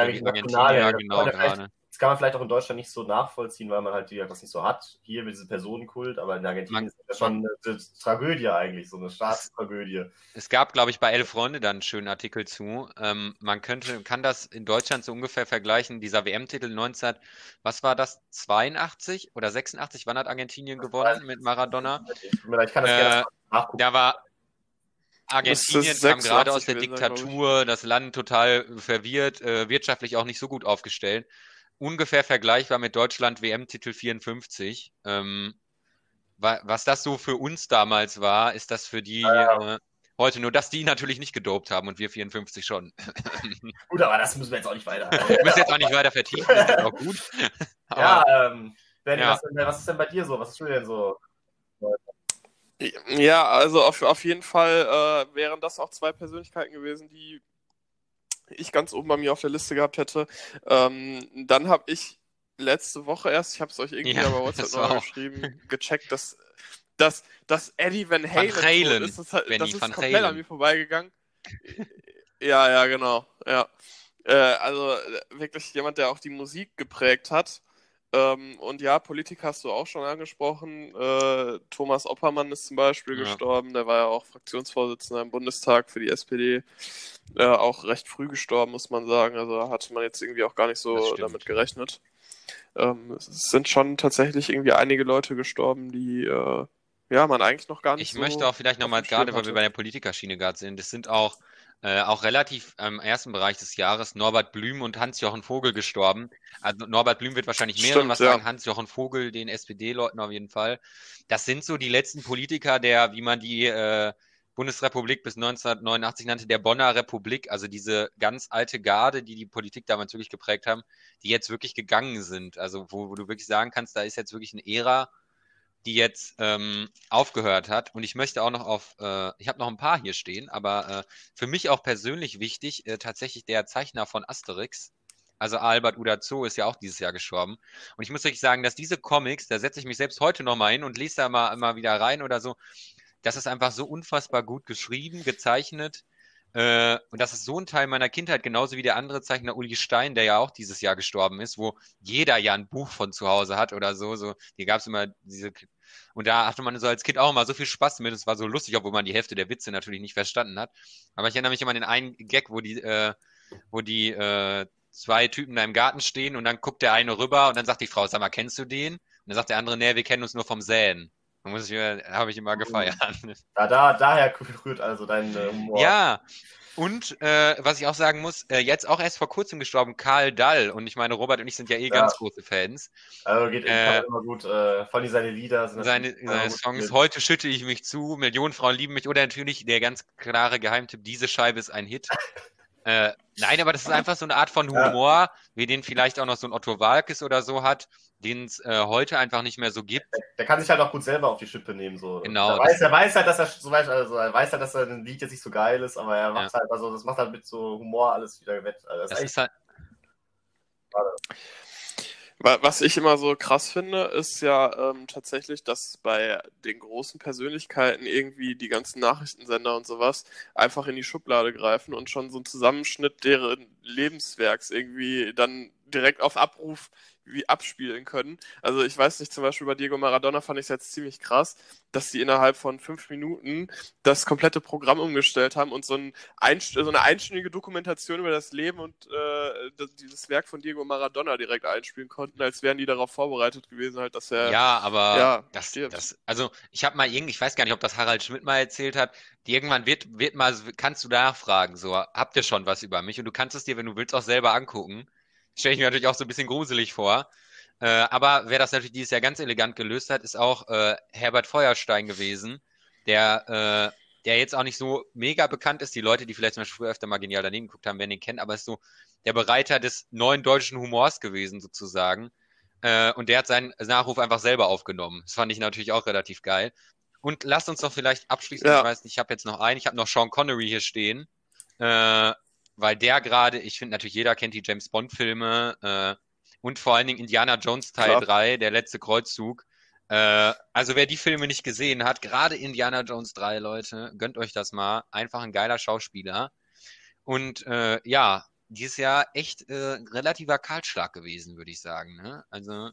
ja genau gerade. Das kann man vielleicht auch in Deutschland nicht so nachvollziehen, weil man halt gesagt, das nicht so hat. Hier mit diesem Personenkult, aber in Argentinien Man- ist das schon eine, eine Tragödie eigentlich, so eine Staatstragödie. Es gab, glaube ich, bei Elf Freunde dann einen schönen Artikel zu. Ähm, man könnte, kann das in Deutschland so ungefähr vergleichen. Dieser WM-Titel 19, was war das? 82 oder 86? Wann hat Argentinien gewonnen mit Maradona? Ich, ich kann das Äh, gerne nachgucken. Da war Argentinien kam gerade 86 aus der gewesen sein. Diktatur, das Land total verwirrt, äh, wirtschaftlich auch nicht so gut aufgestellt. Ungefähr vergleichbar mit Deutschland WM-Titel 54. Ähm, wa was das so für uns damals war, ist das für die Ja, äh, heute, nur dass die natürlich nicht gedopt haben und wir 54 schon. Gut, aber das müssen wir jetzt auch nicht weiter. Wir müssen jetzt auch nicht weiter vertiefen, das ist auch gut. Aber, ja, ähm, Benny, Ja. Was, denn, was ist denn bei dir so? Was hast du denn so? Ja, also auf, auf jeden Fall äh, wären das auch zwei Persönlichkeiten gewesen, die ich ganz oben bei mir auf der Liste gehabt hätte. Ähm, dann habe ich letzte Woche erst, ich habe es euch irgendwie Ja, aber WhatsApp das war noch auch- geschrieben, gecheckt, dass, dass, dass Eddie Van Halen, tot Halen, ist. Das, Benny das ist Van komplett Halen. an mir vorbeigegangen. ja, ja, genau. Ja. Äh, also wirklich jemand, der auch die Musik geprägt hat. Ähm, und ja, Politik hast du auch schon angesprochen. Äh, Thomas Oppermann ist zum Beispiel Ja. gestorben. Der war ja auch Fraktionsvorsitzender im Bundestag für die SPD. Äh, auch recht früh gestorben, muss man sagen. Also da hatte man jetzt irgendwie auch gar nicht so damit gerechnet. Ähm, es sind schon tatsächlich irgendwie einige Leute gestorben, die äh, ja man eigentlich noch gar nicht Ich so möchte auch vielleicht nochmal, gerade weil wir bei der Politikerschiene gerade sind, es sind auch, äh, auch relativ im ersten Bereich des Jahres Norbert Blüm und Hans-Jochen Vogel gestorben. Also Norbert Blüm wird wahrscheinlich mehreren Stimmt, was ja. sagen, Hans-Jochen Vogel, den SPD-Leuten auf jeden Fall. Das sind so die letzten Politiker der, wie man die äh, Bundesrepublik bis 1989 nannte, der Bonner Republik, also diese ganz alte Garde, die die Politik damals wirklich geprägt haben, die jetzt wirklich gegangen sind. Also wo, wo du wirklich sagen kannst, da ist jetzt wirklich eine Ära, die jetzt ähm, aufgehört hat. Und ich möchte auch noch auf, äh, ich habe noch ein paar hier stehen, aber äh, für mich auch persönlich wichtig, äh, tatsächlich der Zeichner von Asterix, also Albert Uderzo ist ja auch dieses Jahr gestorben. Und ich muss euch sagen, dass diese Comics, da setze ich mich selbst heute noch mal hin und lese da mal, mal wieder rein oder so, das ist einfach so unfassbar gut geschrieben, gezeichnet. Äh, und das ist so ein Teil meiner Kindheit, genauso wie der andere Zeichner Uli Stein, der ja auch dieses Jahr gestorben ist, wo jeder ja ein Buch von zu Hause hat oder so. so hier gab es immer diese. Und da hatte man so als Kind auch immer so viel Spaß mit. Es war so lustig, obwohl man die Hälfte der Witze natürlich nicht verstanden hat. Aber ich erinnere mich immer an den einen Gag, wo die, äh, wo die äh, zwei Typen da im Garten stehen und dann guckt der eine rüber und dann sagt die Frau, sag mal, kennst du den? Und dann sagt der andere, nee, wir kennen uns nur vom Säen. Muss ich, habe ich immer gefeiert. Da, da, daher rührt also dein äh, Humor. Ja, und äh, was ich auch sagen muss, äh, jetzt auch erst vor kurzem gestorben, Karl Dall. Und ich meine, Robert und ich sind ja eh Ja. ganz große Fans. Also geht Äh, immer gut. Äh, vor allem seine Lieder sind Seine, seine Songs, gewesen. heute schütte ich mich zu, Millionen Frauen lieben mich. Oder natürlich der ganz klare Geheimtipp, diese Scheibe ist ein Hit. Äh, nein, aber das ist einfach so eine Art von Ja. Humor, wie den vielleicht auch noch so ein Otto Walkes oder so hat, den es äh, heute einfach nicht mehr so gibt. Der kann sich halt auch gut selber auf die Schippe nehmen. So. Genau, Er weiß, er weiß halt, dass er so weit, also er weiß halt, dass sein Lied jetzt nicht so geil ist, aber er macht halt, also das macht halt mit so Humor alles wieder wett. Also das Das ist ist halt, Wa- Was ich immer so krass finde, ist ja ähm, tatsächlich, dass bei den großen Persönlichkeiten irgendwie die ganzen Nachrichtensender und sowas einfach in die Schublade greifen und schon so ein Zusammenschnitt deren Lebenswerks irgendwie dann direkt auf Abruf wie abspielen können. Also ich weiß nicht, zum Beispiel bei Diego Maradona fand ich es jetzt ziemlich krass, dass die innerhalb von fünf Minuten das komplette Programm umgestellt haben und so, ein einst so eine einstündige Dokumentation über das Leben und äh, das, dieses Werk von Diego Maradona direkt einspielen konnten, als wären die darauf vorbereitet gewesen, halt, dass er ja, aber ja, das, stirbt. das, also ich habe mal irgendwie, ich weiß gar nicht, ob das Harald Schmidt mal erzählt hat, irgendwann wird, wird mal, kannst du nachfragen, so, habt ihr schon was über mich? Und du kannst es dir, wenn du willst, auch selber angucken. Stelle ich mir natürlich auch so ein bisschen gruselig vor. Äh, aber wer das natürlich dieses Jahr ganz elegant gelöst hat, ist auch äh, Herbert Feuerstein gewesen, der, äh, der jetzt auch nicht so mega bekannt ist. Die Leute, die vielleicht zum Beispiel früher öfter mal genial daneben geguckt haben, werden ihn kennen, aber ist so der Bereiter des neuen deutschen Humors gewesen, sozusagen. Äh, und der hat seinen Nachruf einfach selber aufgenommen. Das fand ich natürlich auch relativ geil. Und lasst uns doch vielleicht abschließen, Ja. ich weiß nicht, ich habe jetzt noch einen, ich habe noch Sean Connery hier stehen, äh, weil der gerade, ich finde natürlich, jeder kennt die James Bond-Filme äh, und vor allen Dingen Indiana Jones Teil Klar. 3, der letzte Kreuzzug. Äh, also wer die Filme nicht gesehen hat, gerade Indiana Jones 3, Leute, gönnt euch das mal. Einfach ein geiler Schauspieler. Und äh, ja, dieses Jahr echt äh, relativer Kahlschlag gewesen, würde ich sagen. Ne? Also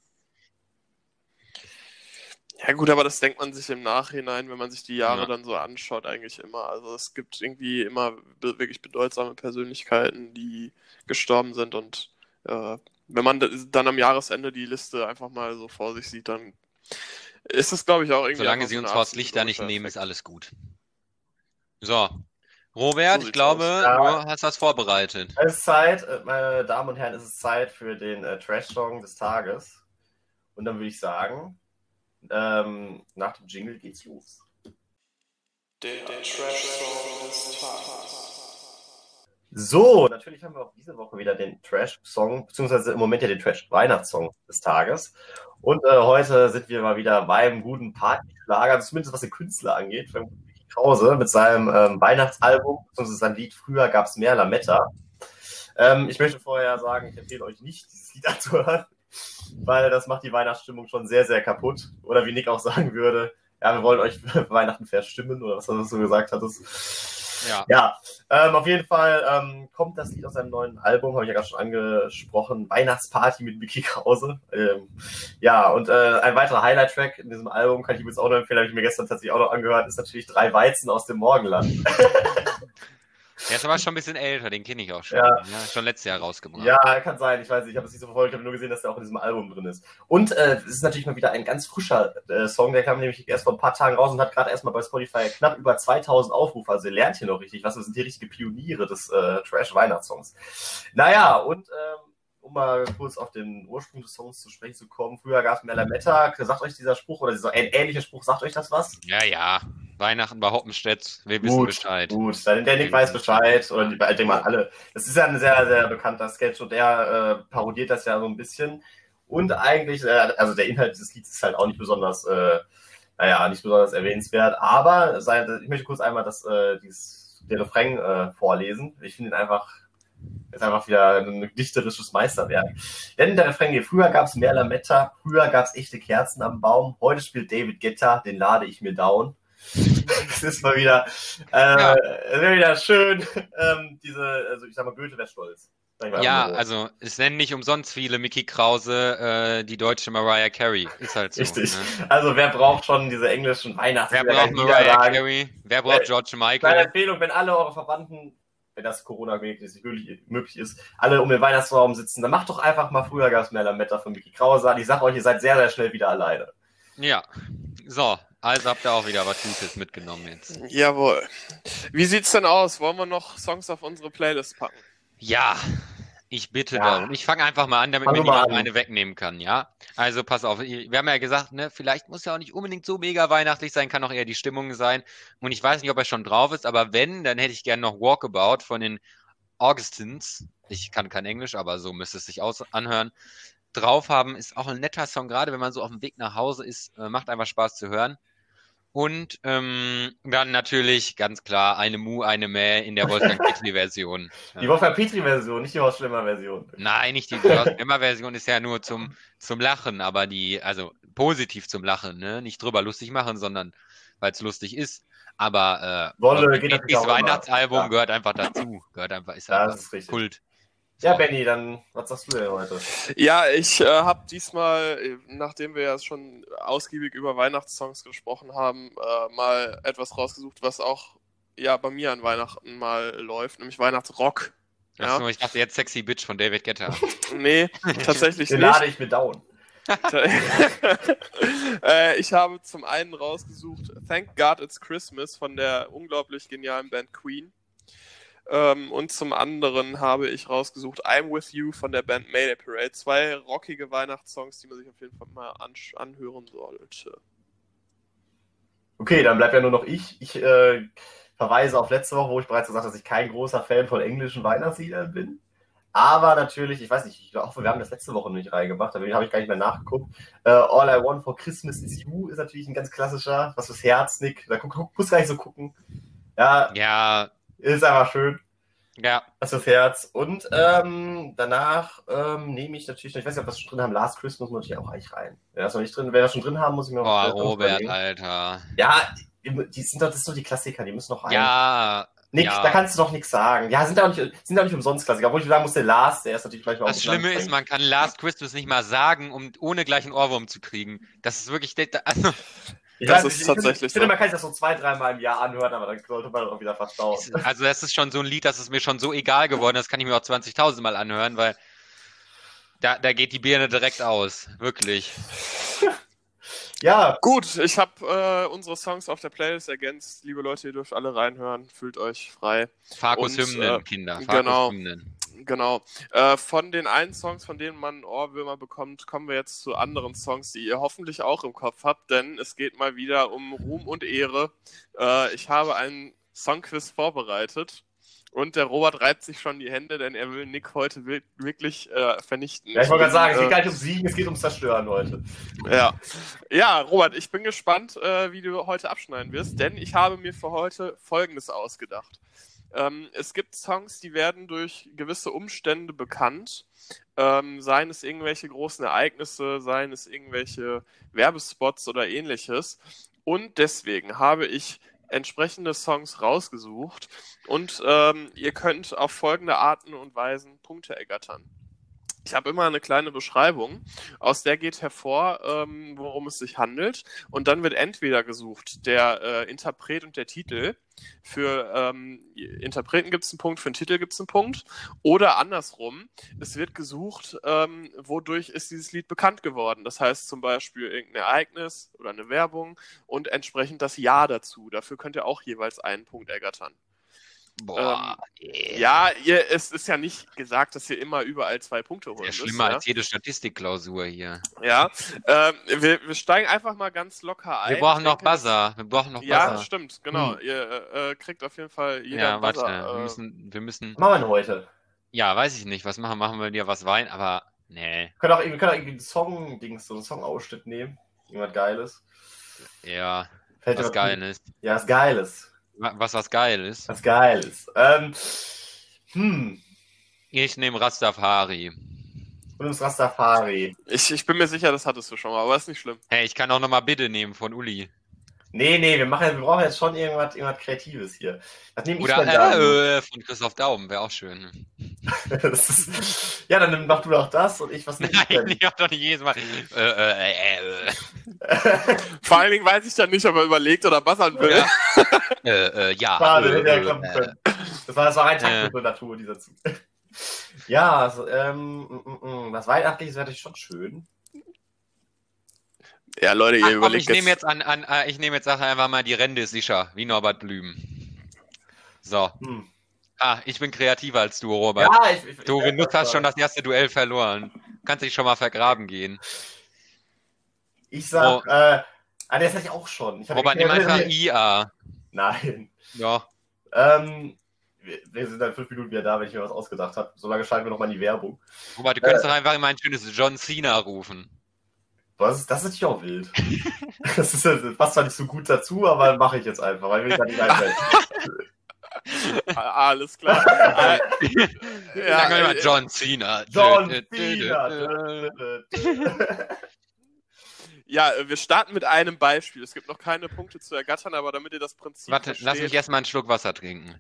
Ja gut, aber das denkt man sich im Nachhinein, wenn man sich die Jahre Ja. dann so anschaut, eigentlich immer. Also es gibt irgendwie immer be wirklich bedeutsame Persönlichkeiten, die gestorben sind und äh, wenn man da- dann am Jahresende die Liste einfach mal so vor sich sieht, dann ist es, glaube ich, auch irgendwie solange sie so uns Horst Lichter nicht nehmen, ist alles gut. So. Robert, So ich glaube, aus. Du hast was vorbereitet. Es ist Zeit, äh, meine Damen und Herren, es ist Zeit für den äh, Trash-Song des Tages. Und dann würde ich sagen, ähm, nach dem Jingle geht's los. Der, der Trash-Song So, natürlich haben wir auch diese Woche wieder den Trash-Song, beziehungsweise im Moment ja den Trash-Weihnachtssong des Tages. Und äh, heute sind wir mal wieder beim guten Partyschlager, zumindest was den Künstler angeht, von Mickey Krause mit seinem ähm, Weihnachtsalbum, beziehungsweise sein Lied Früher gab es mehr Lametta. Ähm, ich möchte vorher sagen, ich empfehle euch nicht, dieses Lied anzuhören, weil das macht die Weihnachtsstimmung schon sehr, sehr kaputt. Oder wie Nick auch sagen würde, ja, wir wollen euch für Weihnachten verstimmen, oder was du so gesagt hattest. Ja. Ja, ähm, auf jeden Fall ähm, kommt das Lied aus seinem neuen Album, habe ich ja gerade schon angesprochen, Weihnachtsparty mit Mickey Krause. Ähm, ja, und äh, ein weiterer Highlight-Track in diesem Album kann ich übrigens auch noch empfehlen, habe ich mir gestern tatsächlich auch noch angehört, ist natürlich Drei Weizen aus dem Morgenland. Der ist aber schon ein bisschen älter, den kenne ich auch schon. Ja. Ja. schon letztes Jahr rausgebracht. Ja, kann sein. Ich weiß nicht, ich habe es nicht so verfolgt. Ich habe nur gesehen, dass der auch in diesem Album drin ist. Und äh, es ist natürlich mal wieder ein ganz frischer äh, Song. Der kam nämlich erst vor ein paar Tagen raus und hat gerade erstmal bei Spotify knapp über 2000 Aufrufe. Also ihr lernt hier noch richtig was. Wir sind hier richtige Pioniere des äh, Trash-Weihnachtssongs. Naja, und ähm, um mal kurz auf den Ursprung des Songs zu sprechen zu kommen. Früher gab es mehr Lametta. Sagt euch dieser Spruch oder dieser ein ähnlicher Spruch, sagt euch das was? ja, ja. Weihnachten bei Hoppenstedt, wir wissen Gut, Bescheid. Gut, dann der Nick weiß Bescheid. Oder die, ich denke mal alle. Das ist ja ein sehr, sehr bekannter Sketch und der äh, parodiert das ja so ein bisschen. Und eigentlich, äh, also der Inhalt dieses Lieds ist halt auch nicht besonders, äh, naja, nicht besonders erwähnenswert. Aber ich möchte kurz einmal das, äh, dieses, den Refrain äh, vorlesen. Ich finde ihn einfach, ist einfach wieder ein dichterisches Meisterwerk. Denn der Refrain geht, früher gab es mehr Lametta, früher gab es echte Kerzen am Baum, heute spielt David Guetta, den lade ich mir down. Es ist mal wieder, äh, Ja. wieder schön, ähm, diese, also ich sag mal, Goethe wäre stolz. Ja, also es nennen nicht umsonst viele Mickey Krause äh, die deutsche Mariah Carey. Ist halt so. Richtig. Ne? Also wer braucht schon diese englischen Weihnachts Wer braucht Mariah Carey? Wer braucht Äh, George Michael? Empfehlung, wenn alle eure Verwandten, wenn das Corona möglich, ist, alle um den Weihnachtsraum sitzen, dann macht doch einfach mal früher gab's mehr Lametta von Mickey Krause an. Ich sag euch, ihr seid sehr, sehr schnell wieder alleine. Ja. So, also habt ihr auch wieder was Gutes mitgenommen jetzt. Jawohl. Wie sieht's denn aus? Wollen wir noch Songs auf unsere Playlist packen? Ja, ich bitte Ja. darum. Ich fange einfach mal an, damit Fang mir niemand an. meine wegnehmen kann, ja? Also pass auf, wir haben ja gesagt, ne, vielleicht muss ja auch nicht unbedingt so mega weihnachtlich sein, kann auch eher die Stimmung sein. Und ich weiß nicht, ob er schon drauf ist, aber wenn, dann hätte ich gerne noch Walkabout von den Augustins. Ich kann kein Englisch, aber so müsste es sich aus anhören. Drauf haben ist auch ein netter Song, gerade wenn man so auf dem Weg nach Hause ist, äh, macht einfach Spaß zu hören. Und ähm, dann natürlich ganz klar eine Mu, eine Mäh in der Wolfgang Petri-Version. Die Wolfgang Petri-Version, nicht die Horst Schlimmer-Version. Nein, nicht die Emma-Version ist ja nur zum, zum Lachen, aber die, also positiv zum Lachen, ne? Nicht drüber lustig machen, sondern weil es lustig ist. Aber äh, Wolle Petris. Weihnachtsalbum Ja. gehört einfach dazu. Gehört einfach, ist Ja, einfach das ist richtig. Kult. Ja. Benny, dann, was sagst du denn heute? Ja, ich äh, habe diesmal, äh, nachdem wir ja schon ausgiebig über Weihnachtssongs gesprochen haben, äh, mal etwas rausgesucht, was auch ja bei mir an Weihnachten mal läuft, nämlich Weihnachtsrock. Ja. Achso, ich dachte jetzt Sexy Bitch von David Guetta. Nee, tatsächlich Den nicht. lade ich mir down. äh, ich habe zum einen rausgesucht Thank God It's Christmas von der unglaublich genialen Band Queen. Ähm, und zum anderen habe ich rausgesucht I'm With You von der Band Mayday Parade. Zwei rockige Weihnachtssongs, die man sich auf jeden Fall mal anhören sollte. Okay, dann bleibt ja nur noch ich. Ich äh, verweise auf letzte Woche, wo ich bereits gesagt habe, dass ich kein großer Fan von englischen Weihnachtsliedern bin. Aber natürlich, ich weiß nicht, ich hoffe, wir haben das letzte Woche nicht reingemacht, da habe ich gar nicht mehr nachgeguckt. Äh, All I Want for Christmas is You ist natürlich ein ganz klassischer, was fürs Herz, Nick. Da guck, guck, muss gar nicht so gucken. Ja, ja, ist einfach schön. ja. Was fürs Herz. Und ähm, danach ähm, nehme ich natürlich, ich weiß nicht, ob wir das schon drin haben, Last Christmas muss ich auch eigentlich rein. Wenn das noch nicht drin, wenn wir das schon drin haben, muss ich mir noch Boah, Robert, überlegen. Alter. Ja, die sind doch, das sind doch die Klassiker, die müssen noch rein. Ja, Nick, ja. da kannst du doch nichts sagen. Ja, sind auch nicht, sind auch nicht umsonst Klassiker. Obwohl ich sagen muss, der Last, der ist natürlich gleich mal Das Schlimme ist, man kann Last Christmas nicht mal sagen, um ohne gleich einen Ohrwurm zu kriegen. Das ist wirklich, also, ich das ist nicht, tatsächlich Ich finde, so. man kann sich das so zwei, dreimal im Jahr anhören, aber dann sollte man auch wieder verstauen. also das ist schon so ein Lied, das ist mir schon so egal geworden, das kann ich mir auch 20.000 Mal anhören, weil da, da geht die Birne direkt aus. Wirklich. Ja, Gut, ich habe äh, unsere Songs auf der Playlist ergänzt. Liebe Leute, ihr dürft alle reinhören. Fühlt euch frei. Farkus Hymnen, äh, Kinder. Farkus genau. Hymnen. Genau. Äh, von den einen Songs, von denen man Ohrwürmer bekommt, kommen wir jetzt zu anderen Songs, die ihr hoffentlich auch im Kopf habt, denn es geht mal wieder um Ruhm und Ehre. Äh, ich habe einen Songquiz vorbereitet Und der Robert reibt sich schon die Hände, denn er will Nick heute wirklich äh, vernichten. Ja, ich wollte gerade sagen, es geht Äh, gar nicht ums Siegen, es geht ums Zerstören heute. ja. ja, Robert, ich bin gespannt, äh, wie du heute abschneiden wirst, denn ich habe mir für heute Folgendes ausgedacht. Ähm, es gibt Songs, die werden durch gewisse Umstände bekannt. Ähm, seien es irgendwelche großen Ereignisse, seien es irgendwelche Werbespots oder ähnliches. Und deswegen habe ich entsprechende Songs rausgesucht und ähm, ihr könnt auf folgende Arten und Weisen Punkte ergattern. Ich habe immer eine kleine Beschreibung, aus der geht hervor, ähm, worum es sich handelt. Und dann wird entweder gesucht der äh, Interpret und der Titel. Für ähm, Interpreten gibt es einen Punkt, für den Titel gibt es einen Punkt. Oder andersrum, es wird gesucht, ähm, wodurch ist dieses Lied bekannt geworden. Das heißt zum Beispiel irgendein Ereignis oder eine Werbung und entsprechend das Ja dazu. Dafür könnt ihr auch jeweils einen Punkt ergattern. Boah, yeah. Ja, ihr, es ist ja nicht gesagt, dass ihr immer überall zwei Punkte holen Ja, müsst. schlimmer ja? als jede Statistikklausur hier. Ja, ähm, wir, wir steigen einfach mal ganz locker ein. Wir brauchen noch Buzzer. Wir brauchen noch Ja, Buzzer. stimmt, genau. Hm. Ihr äh, kriegt auf jeden Fall jeder Ja, warte. Buzzer. wir äh, müssen, wir müssen. Was machen wir denn heute? Ja, weiß ich nicht. Was machen? Machen wir dir was Wein? Aber nee. Wir können auch, wir können auch irgendwie einen Song-Dings, so einen Song-Ausschnitt nehmen. Irgendwas Geiles. Ja, Fällt was geil ist. Ja, was Geiles. Wa- Was was geil ist. Was Geiles. Ähm, hm. Ich nehme Rastafari. Und ums Rastafari. ich, ich bin mir sicher, das hattest du schon mal, aber ist nicht schlimm. Hey, ich kann auch nochmal Bitte nehmen von Uli. Nee, nee, wir, machen, wir brauchen jetzt schon irgendwas, irgendwas Kreatives hier. Was nehme ich Oder da? äh, äh, von Christoph Daumen, wäre auch schön. Das ist, ja, dann mach du doch das und ich was ich Nein, denn? ich hab doch nicht jedes Mal. Äh, äh, äh, äh, Vor allen Dingen weiß ich dann nicht, ob er überlegt oder buzzern will. Ja. ja. Schade, äh, hätte klappen können. Das war, das war rein Äh. taktische Natur, dieser Zug. Ja, also, ähm, mm, mm, mm, was Weihnachtliches wäre natürlich schon schön. Ja, Leute, ihr Ach, komm, überlegt ich nehme jetzt an, an äh, ich nehme jetzt einfach mal die Rente ist sicher, wie Norbert Blüm. So. Hm. Ah, ich bin kreativer als du, Robert. Ja, ich, ich, du, ich, du hast schon das erste Duell verloren. Kannst dich schon mal vergraben gehen. Ich sag, Oh. äh, ah, das hatte ich auch schon. Ich Robert, nimm einfach IA. Nein. Ja. Ähm, wir, wir sind dann fünf Minuten wieder da, wenn ich mir was ausgedacht habe. Solange schalten wir noch mal in die Werbung. Robert, du könntest Äh. doch einfach immer ein schönes John Cena rufen. Das ist, das ist natürlich auch wild. Das, ist, das passt zwar nicht so gut dazu, aber mache ich jetzt einfach, weil mir gerade nicht einfällt. Ah, Alles klar. äh, Ja, wir äh, John Cena. John. Cena. ja, wir starten mit einem Beispiel. Es gibt noch keine Punkte zu ergattern, aber damit ihr das Prinzip Warte, lass mich versteht, erstmal einen Schluck Wasser trinken.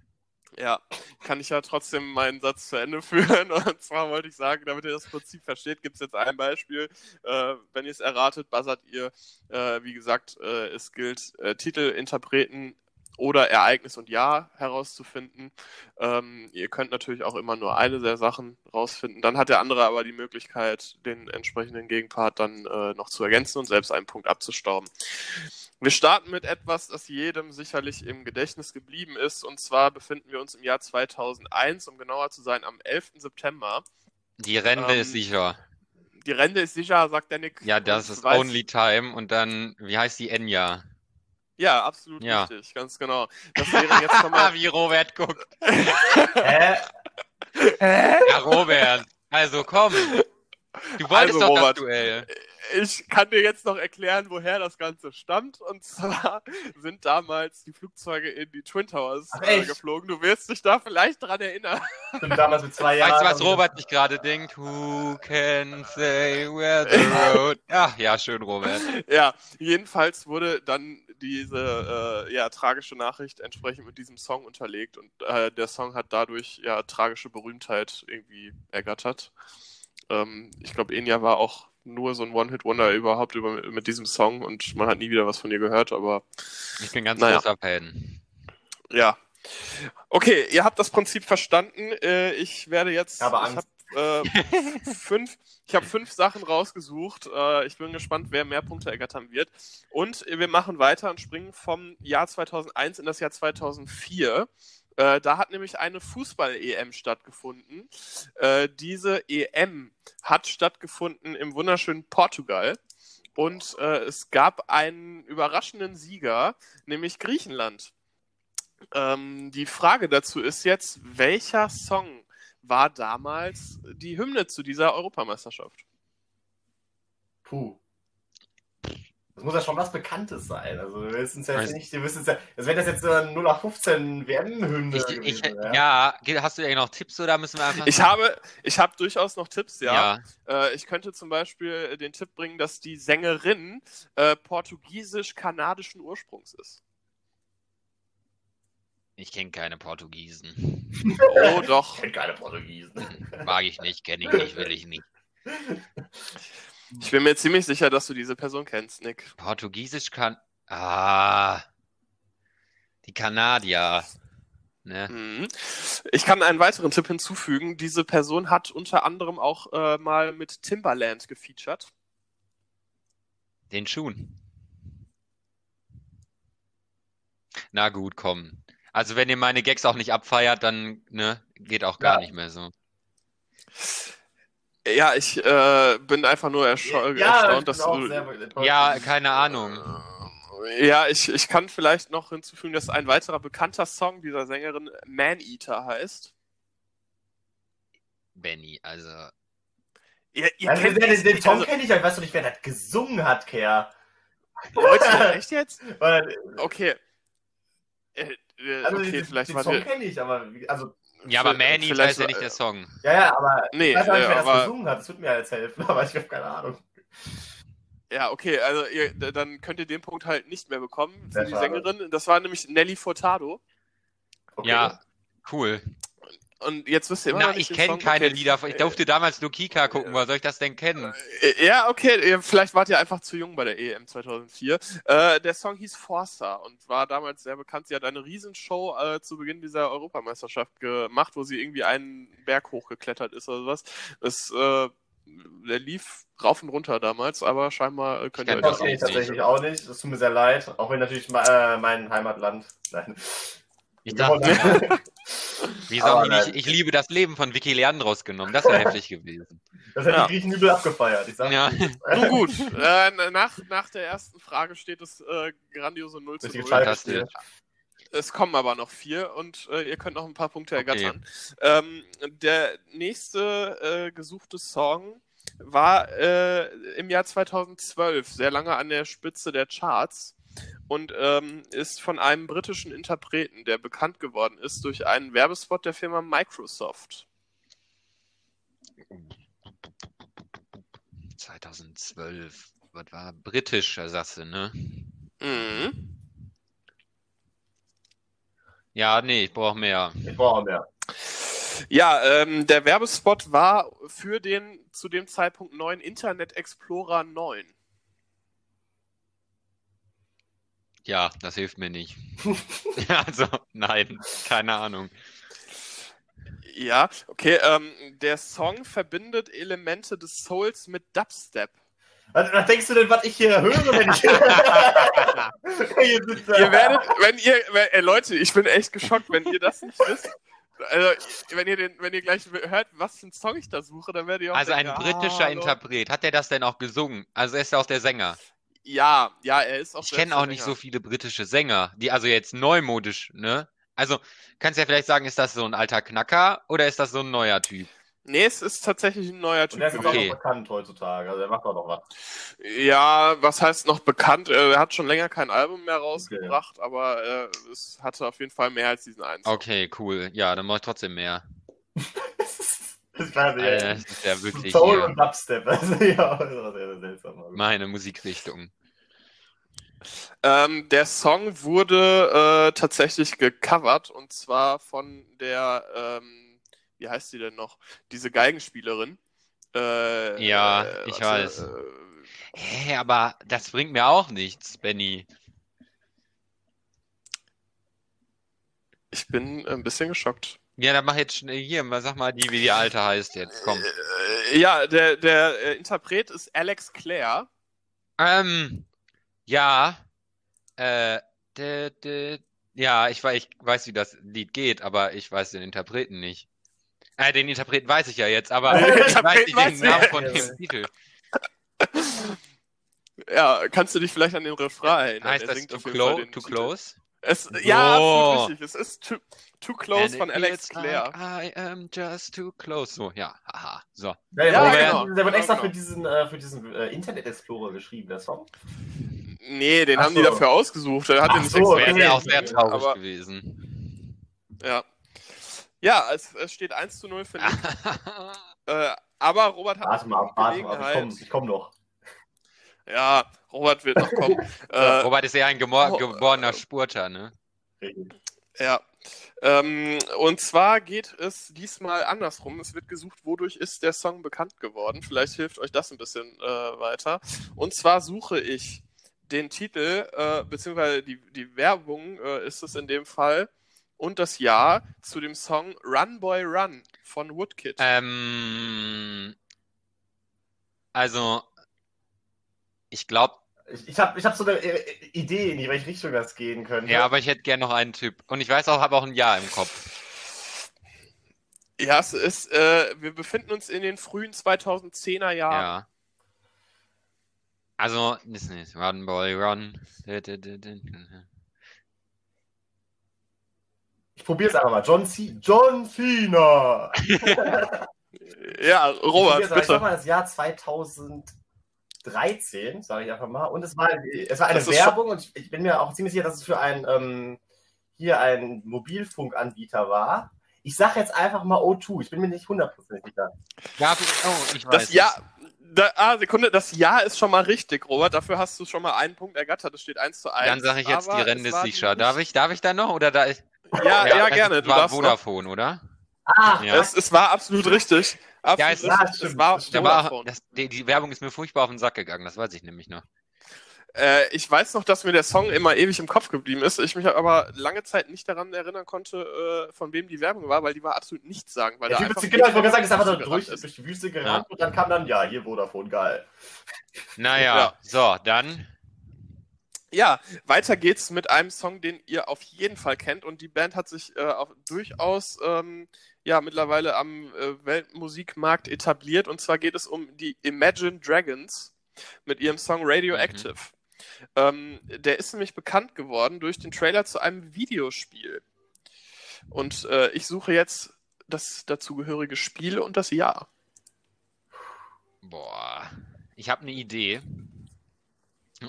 Ja, kann ich ja trotzdem meinen Satz zu Ende führen. Und zwar wollte ich sagen, damit ihr das Prinzip versteht, gibt es jetzt ein Beispiel. Äh, wenn ihr es erratet, buzzert ihr. Äh, wie gesagt, äh, es gilt, äh, Titel, Interpreten oder Ereignis und Jahr herauszufinden. Ähm, ihr könnt natürlich auch immer nur eine der Sachen rausfinden. Dann hat der andere aber die Möglichkeit, den entsprechenden Gegenpart dann äh, noch zu ergänzen und selbst einen Punkt abzustauben. Wir starten mit etwas, das jedem sicherlich im Gedächtnis geblieben ist. Und zwar befinden wir uns im Jahr 2001, um genauer zu sein, am 11. September. Die Rente Ähm, ist sicher. Die Rente ist sicher, sagt der Nick. Ja, das ist weiß- Only Time und dann, wie heißt die Enya? Ja, absolut Ja. richtig, ganz genau. Das wäre jetzt schon mal. wie Robert guckt. Hä? Ja, Robert. Also komm. Du wolltest Also, doch Robert. das Duell. Ich kann dir jetzt noch erklären, woher das Ganze stammt. Und zwar sind damals die Flugzeuge in die Twin Towers äh, geflogen. Du wirst dich da vielleicht dran erinnern. Ich bin damals mit zwei Jahren. Weißt du, was Robert sich gerade denkt? Who can say where the road... Ach, ja, schön, Robert. Ja, jedenfalls wurde dann diese äh, ja, tragische Nachricht entsprechend mit diesem Song unterlegt und äh, der Song hat dadurch ja tragische Berühmtheit irgendwie ergattert. Ähm, ich glaube, Enya war auch nur so ein One-Hit-Wonder überhaupt über, mit diesem Song und man hat nie wieder was von ihr gehört, aber Ich bin ganz Naja. großer Fan. ja. Okay, ihr habt das Prinzip verstanden. Äh, ich werde jetzt. Aber ich habe äh, fünf, ich habe fünf Sachen rausgesucht. Äh, ich bin gespannt, wer mehr Punkte ergattern wird. Und wir machen weiter und springen vom Jahr 2001 in das Jahr 2004. Äh, da hat nämlich eine Fußball-EM stattgefunden. Äh, diese EM hat stattgefunden im wunderschönen Portugal. Und äh, es gab einen überraschenden Sieger, nämlich Griechenland. Ähm, die Frage dazu ist jetzt, welcher Song war damals die Hymne zu dieser Europameisterschaft? Puh. Das muss ja schon was Bekanntes sein. Also wir wissen es ja jetzt Weiß- nicht, wir wissen es ja, als wenn das jetzt so eine 0815 WM-Hymne Ich, gewesen ich, wäre. ja, ge- hast du ja noch Tipps oder müssen wir einfach. Ich habe, ich habe durchaus noch Tipps, ja. ja. Äh, ich könnte zum Beispiel den Tipp bringen, dass die Sängerin äh, portugiesisch-kanadischen Ursprungs ist. Ich kenne keine Portugiesen. Oh, Ich doch. kenne keine Portugiesen. Mag ich nicht, kenne ich nicht, will ich nicht. Ich bin mir ziemlich sicher, dass du diese Person kennst, Nick. Portugiesisch kann. Ah. Die Kanadier. Ne? Mhm. Ich kann einen weiteren Tipp hinzufügen. Diese Person hat unter anderem auch äh, mal mit Timbaland gefeatured. Den Schuhen. Na gut, komm. Also wenn ihr meine Gags auch nicht abfeiert, dann ne, geht auch gar Ja. nicht mehr so. Ja, ich äh, bin einfach nur ja, erstaunt, bin dass auch du. Ja, keine Ahnung. Ja, ich, ich kann vielleicht noch hinzufügen, dass ein weiterer bekannter Song dieser Sängerin Man Eater heißt. Benny, also. Ihr, ihr Also, kennt den, den, den Song also, kenne ich, aber ich weiß doch nicht, wer das gesungen hat, Kerr. Leute, echt jetzt? Okay. Äh, äh, also okay, den, vielleicht den Song kenne ich, aber also Ja, aber Manny ist ja nicht der Song. ja, ja, aber Nee, ich weiß auch nicht, äh, wer das aber- gesungen hat. Das wird mir jetzt helfen, aber ich habe keine Ahnung. Ja, okay, also ihr, dann könnt ihr den Punkt halt nicht mehr bekommen für Sehr die schade. Sängerin. Das war nämlich Nelly Furtado. Okay. Ja, cool. Und jetzt wisst ihr immer Na, noch nicht ich kenne keine okay. Lieder. Ich durfte damals nur Kika gucken. Woher soll ich das denn kennen? Äh, Ja, okay, vielleicht wart ihr einfach zu jung bei der EM 2004. Äh, der Song hieß Forster und war damals sehr bekannt. Sie hat eine Riesenshow äh, zu Beginn dieser Europameisterschaft gemacht, wo sie irgendwie einen Berg hochgeklettert ist oder sowas. Das, äh, der lief rauf und runter damals, aber scheinbar äh, könnt ihr Das kenne ich nicht. tatsächlich auch nicht. Das tut mir sehr leid. Auch wenn natürlich äh, mein Heimatland. Nein. Ich dachte, wieso Aber haben die nicht. Ich liebe das Leben von Vicky Leandros genommen? Das wäre heftig gewesen. Das hätte Ja. die Griechen übel abgefeiert. Ich sag Ja. Nun gut, äh, nach, nach der ersten Frage steht es äh, grandiose 0 zu Richtige 0. Scheibe Fantastisch. spielen. Es kommen aber noch vier und äh, ihr könnt noch ein paar Punkte Okay. ergattern. Ähm, der nächste äh, gesuchte Song war äh, im Jahr 2012 sehr lange an der Spitze der Charts und ähm, ist von einem britischen Interpreten, der bekannt geworden ist durch einen Werbespot der Firma Microsoft. 2012. Was war britisch, sagst du, ne? Mhm. Ja, nee, ich brauche mehr. Ich brauche mehr. Ja, ähm, der Werbespot war für den zu dem Zeitpunkt neuen Internet Explorer 9. Ja, das hilft mir nicht. also, nein, keine Ahnung. Ja, okay. Ähm, der Song verbindet Elemente des Souls mit Dubstep. Was, was denkst du denn, was ich hier höre, wenn ich hier sitze? Ihr werdet, wenn ihr, wenn, ey, Leute, ich bin echt geschockt, wenn ihr das nicht wisst. Also, wenn ihr den, wenn ihr gleich hört, was für einen Song ich da suche, dann werdet ihr auch Also ein denken, britischer ah. Interpret. Hat er das denn auch gesungen? Also er ist ja auch der Sänger. Ja, ja, er ist auch Ich kenne auch nicht so viele britische Sänger, die also jetzt neumodisch, ne? Also, kannst du ja vielleicht sagen, ist das so ein alter Knacker oder ist das so ein neuer Typ? Nee, es ist tatsächlich ein neuer Und Typ der ist auch Okay. gewesen. noch bekannt heutzutage. Also der macht auch noch was. Ja, was heißt noch bekannt? Äh, Er hat schon länger kein Album mehr rausgebracht, aber äh, es hatte auf jeden Fall mehr als diesen einen. Song. Okay, cool. Ja, dann mach ich trotzdem mehr. Das ist quasi Äh, das ist ja wirklich Soul hier und Dubstep. Also, ja, das ist sehr, sehr seltsam. meine Musikrichtung. Ähm, der Song wurde äh, tatsächlich gecovert und zwar von der, ähm, wie heißt sie denn noch? Diese Geigenspielerin. Äh, Ja, äh, ich weiß. Äh, Hä, aber das bringt mir auch nichts, Benny. ich bin ein bisschen geschockt. Ja, dann mach jetzt schnell hier, mal sag mal die, wie die alte heißt jetzt. Komm. Äh, ja, der, der äh, Interpret ist Alex Clare. Ähm, ja, äh, dä, dä, ja, ich, ich weiß, wie das Lied geht, aber ich weiß den Interpreten nicht. Äh, den Interpreten weiß ich ja jetzt, aber ich weiß nicht den Namen ja. von dem Titel. Ja, kannst du dich vielleicht an den Refrain erinnern? Heißt das Too den Too. Close? Es, Ja, absolut richtig. Es ist Too, Close And von Alex Clare. like I am just too close. So, ja, haha. So. Ja, Ja, der, wurde genau. extra, der wurde extra Genau, für genau. diesen, äh, für diesen äh, Internet Explorer geschrieben, der Song. Nee, den Ach haben die so. dafür ausgesucht. Der hat Ach den nicht so, extra okay. Wäre wär auch sehr traurig Aber, gewesen. ja. Ja, es, es steht 1 zu 0 für Nick. äh, aber Robert hat Warte noch mal, warte mal, ich komme ich komm noch. Ja, Robert wird noch kommen. äh, Robert ist ja ein gemor- oh, geborener Spurter, ne? Ja. Ähm, und zwar geht es diesmal andersrum. Es wird gesucht, wodurch ist der Song bekannt geworden. Vielleicht hilft euch das ein bisschen äh, weiter. Und zwar suche ich den Titel, äh, beziehungsweise die, die Werbung äh, ist es in dem Fall, und das Jahr zu dem Song Run Boy Run von Woodkid. Ähm, also, ich glaube, Ich, ich habe ich hab so eine äh, Idee, in die welche Richtung das gehen könnte. ja, aber ich hätte gern noch einen Typ. Und ich weiß auch, habe auch ein Jahr im Kopf. Ja, es ist, äh, wir befinden uns in den frühen 2010er Jahren. Ja. Also, ist nicht. Run, Boy, Run. Ich probiere es einfach mal. John, C John Cena. Ja, Ich Robert, probier's, aber Ich sag bitte. mal das Jahr 2013, sage ich einfach mal. Und es war, es war eine Das Werbung und ich, ich bin mir auch ziemlich sicher, dass es für ein ähm, hier ein Mobilfunkanbieter war. Ich sage jetzt einfach mal O2. Ich bin mir nicht hundertprozentig sicher. Ja, oh, ich weiß. Das. Jahr, da, ah, Sekunde, das Jahr ist schon mal richtig, Robert. Dafür hast du schon mal einen Punkt ergattert. Es steht 1 zu 1. Dann sage ich jetzt, aber die Rente sicher. Darf ich, darf ich da noch? Oder da ist. Ja, ja, es gerne. Du war darfst noch. Vodafone, oder? Ah, Ja. Es, es war absolut richtig. Absolut Ja, es- ja, es stimmt, war das Da stimmt. war, Vodafone. das, die, die Werbung ist mir furchtbar auf den Sack gegangen, das weiß ich nämlich noch. Äh, ich weiß noch, dass mir der Song immer ewig im Kopf geblieben ist. Ich mich aber lange Zeit nicht daran erinnern konnte, äh, von wem die Werbung war, weil die war absolut nichts sagen. Weil Der da Typ ist, genau, ich wollte sagen, ist einfach durch die durch, Wüste gerannt durch die Wüste gerannt und dann kam dann, ja, hier Vodafone, geil. Naja, Ja. so, dann. Ja, weiter geht's mit einem Song, den ihr auf jeden Fall kennt. Und die Band hat sich äh, auch durchaus ähm, ja, mittlerweile am äh, Weltmusikmarkt etabliert. Und zwar geht es um die Imagine Dragons mit ihrem Song Radioactive. Ähm, der ist nämlich bekannt geworden durch den Trailer zu einem Videospiel. Und äh, ich suche jetzt das dazugehörige Spiel und das Jahr. Boah, ich habe eine Idee.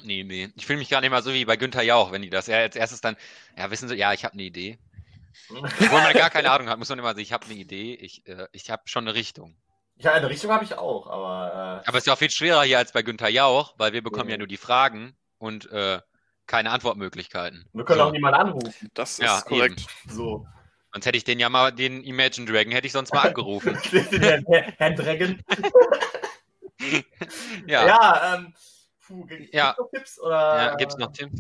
Nee, nee. Ich fühle mich gar nicht mal so wie bei Günther Jauch, wenn die das. Er als erstes dann, ja, wissen Sie, ja, ich habe eine Idee. Obwohl man gar keine Ahnung hat, muss man immer sagen, ich habe eine Idee, ich, äh, ich habe schon eine Richtung. Ja, eine Richtung habe ich auch, aber äh, Aber es ist ja auch viel schwerer hier als bei Günther Jauch, weil wir bekommen Mhm. ja nur die Fragen und äh, keine Antwortmöglichkeiten. wir können so. auch niemanden anrufen. Das Ja, ist korrekt. So. Sonst hätte ich den ja mal, den Imagine Dragon, hätte ich sonst mal angerufen. Herrn, Herrn Dragon. Ja, ja. Ja, ähm, puh, gibt's Ja. noch Tipps? Oder? gibt's noch Tim?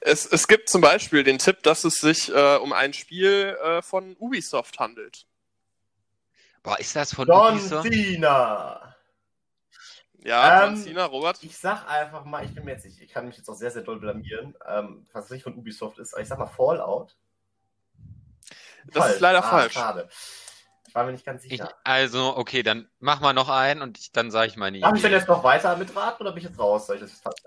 Es, es gibt zum Beispiel den Tipp, dass es sich äh, um ein Spiel äh, von Ubisoft handelt. Boah, ist das von John Ubisoft? Cena. Ja, Ähm, John Cena, Robert. Ich sag einfach mal, ich bin mir jetzt nicht, ich kann mich jetzt auch sehr, sehr doll blamieren, ähm, was nicht von Ubisoft ist, aber ich sag mal Fallout. Das ist leider ah, falsch. Schade. Ich war mir nicht ganz Ich, sicher. also, okay, dann mach mal noch einen und ich, dann sage ich meine Darf ich denn Idee. jetzt noch weiter mitraten oder bin ich jetzt raus? Soll ich das fast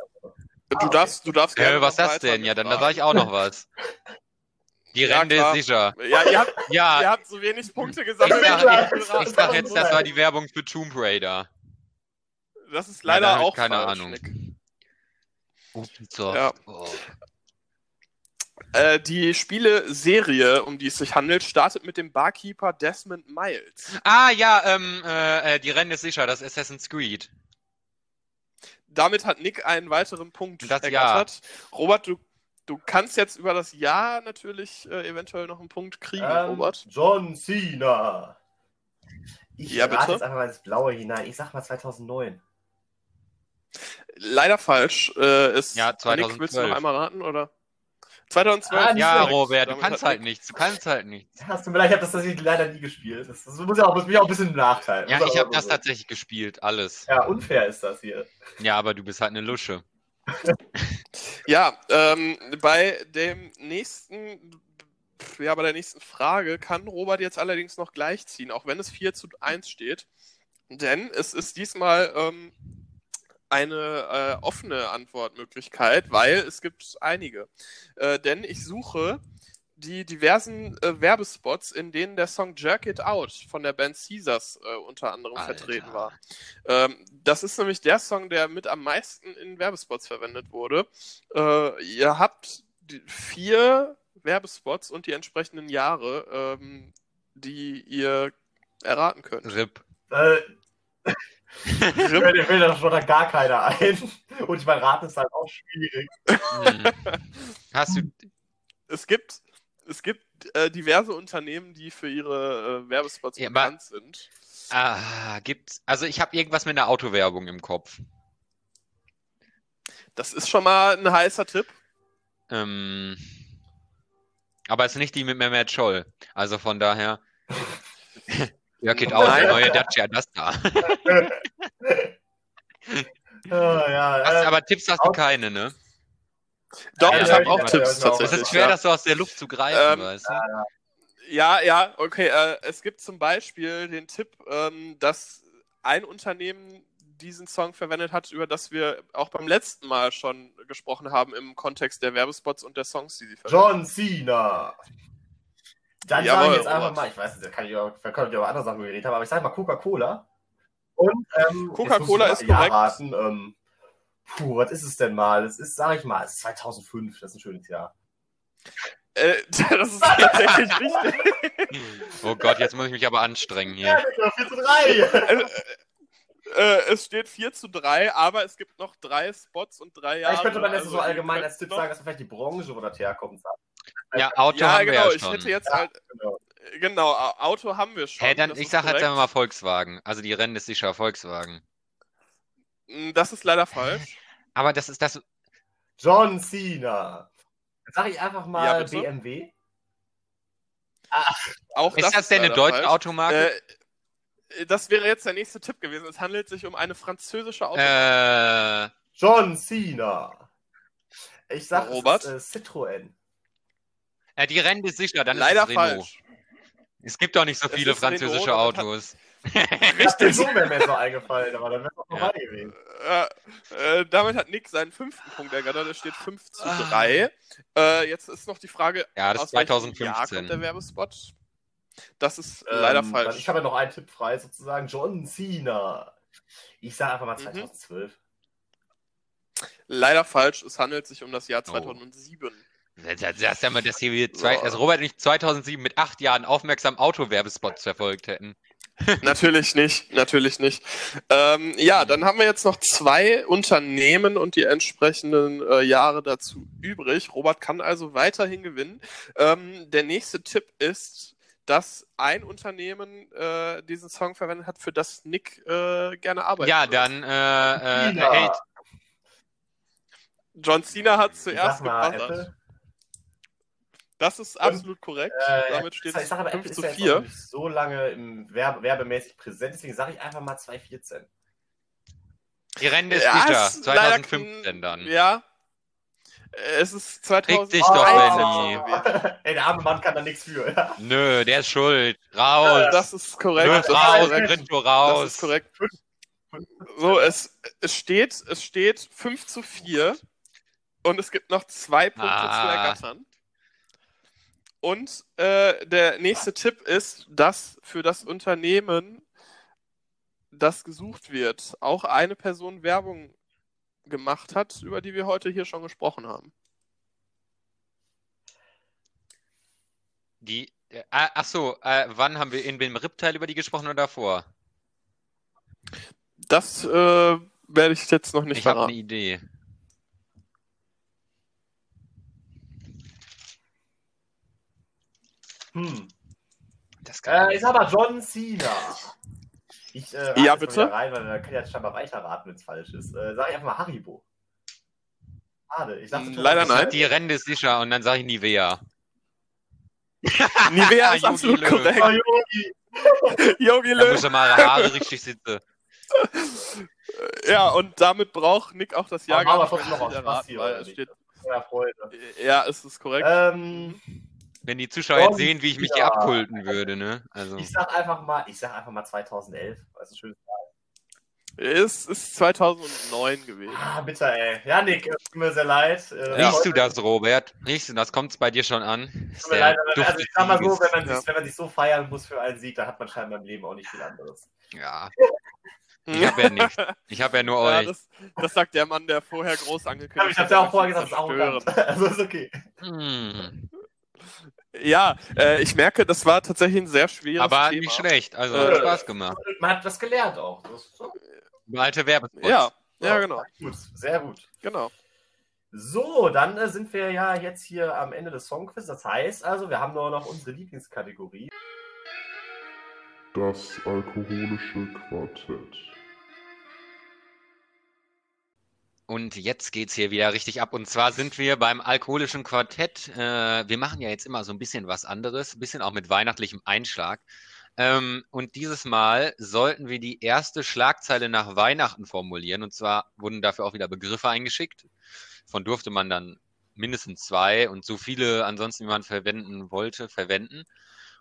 Du darfst, du darfst Äh, was ist noch das weiter denn? Ja, dann da sage ich auch noch was. Die Ja, Rente klar. ist sicher. Ja, ihr habt, ihr Ja, habt so wenig Punkte ich gesammelt. sag, sag- ich, ich sag jetzt, das war die Werbung für Tomb Raider. Das ist Ja, leider ich auch keine falsch, Ahnung. Ja. Oh. Äh, die Spieleserie, um die es sich handelt, startet mit dem Barkeeper Desmond Miles. Ah, ja, ähm, äh, äh, die Rente ist sicher, das ist Assassin's Creed. Damit hat Nick einen weiteren Punkt Das ergattert. Robert, du, du kannst jetzt über das Jahr natürlich äh, eventuell noch einen Punkt kriegen, Ähm, Robert. John Cena. Ich Ja, rate bitte? jetzt einfach mal ins Blaue hinein. Ich sag mal 2009. Leider falsch. Äh, ist, Ja, Nick, willst du 2012. noch einmal raten, oder? 2012. Ah, Ja. Robert, du kannst halt nichts, du kannst halt nichts. Es tut mir leid, ich habe das tatsächlich leider nie gespielt. Das, das muss ja auch, muss mich auch ein bisschen im Nachteil. Ja, ich aber habe das so. tatsächlich gespielt, alles. Ja, unfair ist das hier. Ja, aber du bist halt eine Lusche. Ja, ähm, bei dem nächsten, ja, bei der nächsten Frage kann Robert jetzt allerdings noch gleichziehen, auch wenn es 4 zu 1 steht. Denn es ist diesmal ähm, eine äh, offene Antwortmöglichkeit, weil es gibt einige. Äh, denn ich suche die diversen äh, Werbespots, in denen der Song Jerk It Out von der Band Caesars äh, unter anderem Alter. vertreten war. Ähm, das ist nämlich der Song, der mit am meisten in Werbespots verwendet wurde. Äh, ihr habt vier Werbespots und die entsprechenden Jahre, ähm, die ihr erraten könnt. RIP. Mir fällt da schon gar keiner ein. Und ich meine, raten ist halt auch schwierig. Hm. Hast du. Es gibt, es gibt äh, diverse Unternehmen, die für ihre äh, Werbespots Ja, aber- bekannt sind. Ah, gibt's. Also ich habe irgendwas mit einer Autowerbung im Kopf. Das ist schon mal ein heißer Tipp. Ähm, aber es ist nicht die mit Mehmet Scholl. Also von daher. Ja, geht aus, der neue Dacia Duster. Ah, ja, Hast, äh, aber Tipps hast du keine, ne? Doch, Ja, ich ja, habe ja, auch ja, Tipps ja, ja, Es tatsächlich. ist schwer, ja. das so aus der Luft zu greifen, Ähm, weißt du? Ja, ja, okay. Äh, es gibt zum Beispiel den Tipp, ähm, dass ein Unternehmen diesen Song verwendet hat, über das wir auch beim letzten Mal schon gesprochen haben im Kontext der Werbespots und der Songs, die sie verwenden. John Cena. Dann Jawohl, sage ich jetzt einfach Robert. mal, ich weiß nicht, da kann ich auch, kann ich über andere Sachen geredet haben, aber ich sage mal Coca-Cola. Und ähm, Coca-Cola ist mal korrekt. Ja raten, ähm, puh, was ist es denn mal? Es ist, sage ich mal, es ist 2005, das ist ein schönes Jahr. Äh, das ist tatsächlich richtig. Oh Gott, jetzt muss ich mich aber anstrengen Ja, hier. Digga, 4 zu 3. äh, es steht 4 zu 3, aber es gibt noch drei Spots und drei Jahre. ich könnte man jetzt also so allgemein als Tipp sagen, dass man vielleicht die Branche, wo das herkommt, sagt. Ja, Auto Ja, haben genau, wir ja ich schon. hätte jetzt Ja, halt, genau. genau, Au- Auto haben wir schon. Hey, dann, das ich sag jetzt korrekt. einfach mal Volkswagen. Also die Rennen ist sicher Volkswagen. Mm, Das ist leider falsch. Aber das ist das. John Cena. Sage ich einfach Ja, mal bitte? BMW. Auch Ist das denn eine deutsche falsch. Automarke? Äh, das wäre jetzt der nächste Tipp gewesen. Es handelt sich um eine französische Auto. Äh, John Cena. Ich sag, Robert? es ist äh, Citroën. Äh, die Rennen ist sicher, dann leider ist es Renault. falsch. Es gibt doch nicht so Es viele französische Renault Autos. Ist so wäre mir so eingefallen, aber dann wäre es vorbei gewesen. Äh, äh, damit hat Nick seinen fünften Punkt ergattert. Es steht 5 zu Ah. 3. Äh, jetzt ist noch die Frage, Ja, das aus ist welchem Jahr 2015. kommt der Werbespot? Das ist leider Ähm, falsch. Ich habe ja noch einen Tipp frei, sozusagen. John Cena. Ich sage einfach mal Mhm. 2012. Leider falsch. Es handelt sich um das Jahr Oh. 2007. Das, das, das, das, dass hier wir zwei, Ja. also Robert und ich 2007 mit acht Jahren aufmerksam Autowerbespots verfolgt hätten. Natürlich nicht, natürlich nicht. Ähm, ja, dann haben wir jetzt noch zwei Unternehmen und die entsprechenden äh, Jahre dazu übrig. Robert kann also weiterhin gewinnen. Ähm, der nächste Tipp ist, dass ein Unternehmen äh, diesen Song verwendet hat, für das Nick äh, gerne arbeitet. Ja, dann äh, äh, John Cena hat zuerst mal. Apple. Das ist absolut korrekt. Äh, Damit steht ich es sage aber, 5 Apple ist zu ja jetzt 4. auch nicht so lange im Werbe werbemäßig präsent, deswegen sage ich einfach mal 2014. die Rennen ist Ja, leider 2015 kn- dann. Ja. Es ist 2000. dich doch, Benny. gewesen. Ey, der arme Mann kann da nichts für. Ja. Nö, der ist schuld. Raus. Das ist korrekt. Nö, Das ist raus, korrekt. Grinto Das raus. ist korrekt. So, es, es, steht, es steht 5 zu 4 und es gibt noch zwei Punkte Ah. zu ergattern. Und äh, der nächste Tipp ist, dass für das Unternehmen, das gesucht wird, auch eine Person Werbung gemacht hat, über die wir heute hier schon gesprochen haben. Die, äh, ach so, äh, wann haben wir in dem RIP-Teil über die gesprochen oder davor? Das äh, werde ich jetzt noch nicht ich habe eine verraten. Idee. Hm. Das kann Äh, ich sag mal John Cena. Ich äh, rate Ja, bitte? rein, weil dann kann ich jetzt scheinbar weiterraten, wenn es falsch ist. Äh, sag ich einfach mal Haribo. Schade, ich dachte leider nein. Die Rennen ist sicher und dann sage ich Nivea. Nivea ist Jogi absolut Löw. Oh, korrekt. Yogi. Yogi Da Löw. muss er mal Haare richtig sitzen. Ja, und damit braucht Nick auch das Jahr Aber noch aus Spaß erraten, hier, weil oder es nicht? steht, Ja, Freunde. ja, es ist korrekt. Ähm, Wenn die Zuschauer jetzt sehen, wie ich mich hier abkulten würde, ne? Also. ich sag einfach mal, ich sag einfach mal 2011. Das ist ein schönes Es ist 2009 gewesen. Ah, bitte, ey. Ja, Nick, es tut mir sehr leid. Äh, Ja. Riechst du das, Robert? Riechst du das? Kommt es bei dir schon an? Tut mir leid, aber also ich sag mal so, wenn man, Ja. sich, wenn man sich so feiern muss für einen Sieg, dann hat man scheinbar im Leben auch nicht viel anderes. Ja, ich habe ja nichts. Ich habe ja nur Ja, euch. das, das sagt der Mann, der vorher groß angekündigt Ich hab's ja auch vorher gesagt, das ist auch zerstören. Also ist okay. Hm. Ja, äh, ich merke, das war tatsächlich ein sehr schweres Aber Thema. nicht schlecht. Also Äh, hat Spaß gemacht. Man hat was gelernt auch. Das ist so Alte Werbespots. Ja, ja, genau, gut. Sehr gut. genau. So, dann äh, sind wir ja jetzt hier am Ende des Songquiz. Das heißt also, wir haben nur noch unsere Lieblingskategorie. Das alkoholische Quartett. Und jetzt geht's hier wieder richtig ab. Und zwar sind wir beim alkoholischen Quartett. Äh, wir machen ja jetzt immer so ein bisschen was anderes, ein bisschen auch mit weihnachtlichem Einschlag. Ähm, und dieses Mal sollten wir die erste Schlagzeile nach Weihnachten formulieren. Und zwar wurden dafür auch wieder Begriffe eingeschickt. Von durfte man dann mindestens zwei und so viele ansonsten, wie man verwenden wollte, verwenden.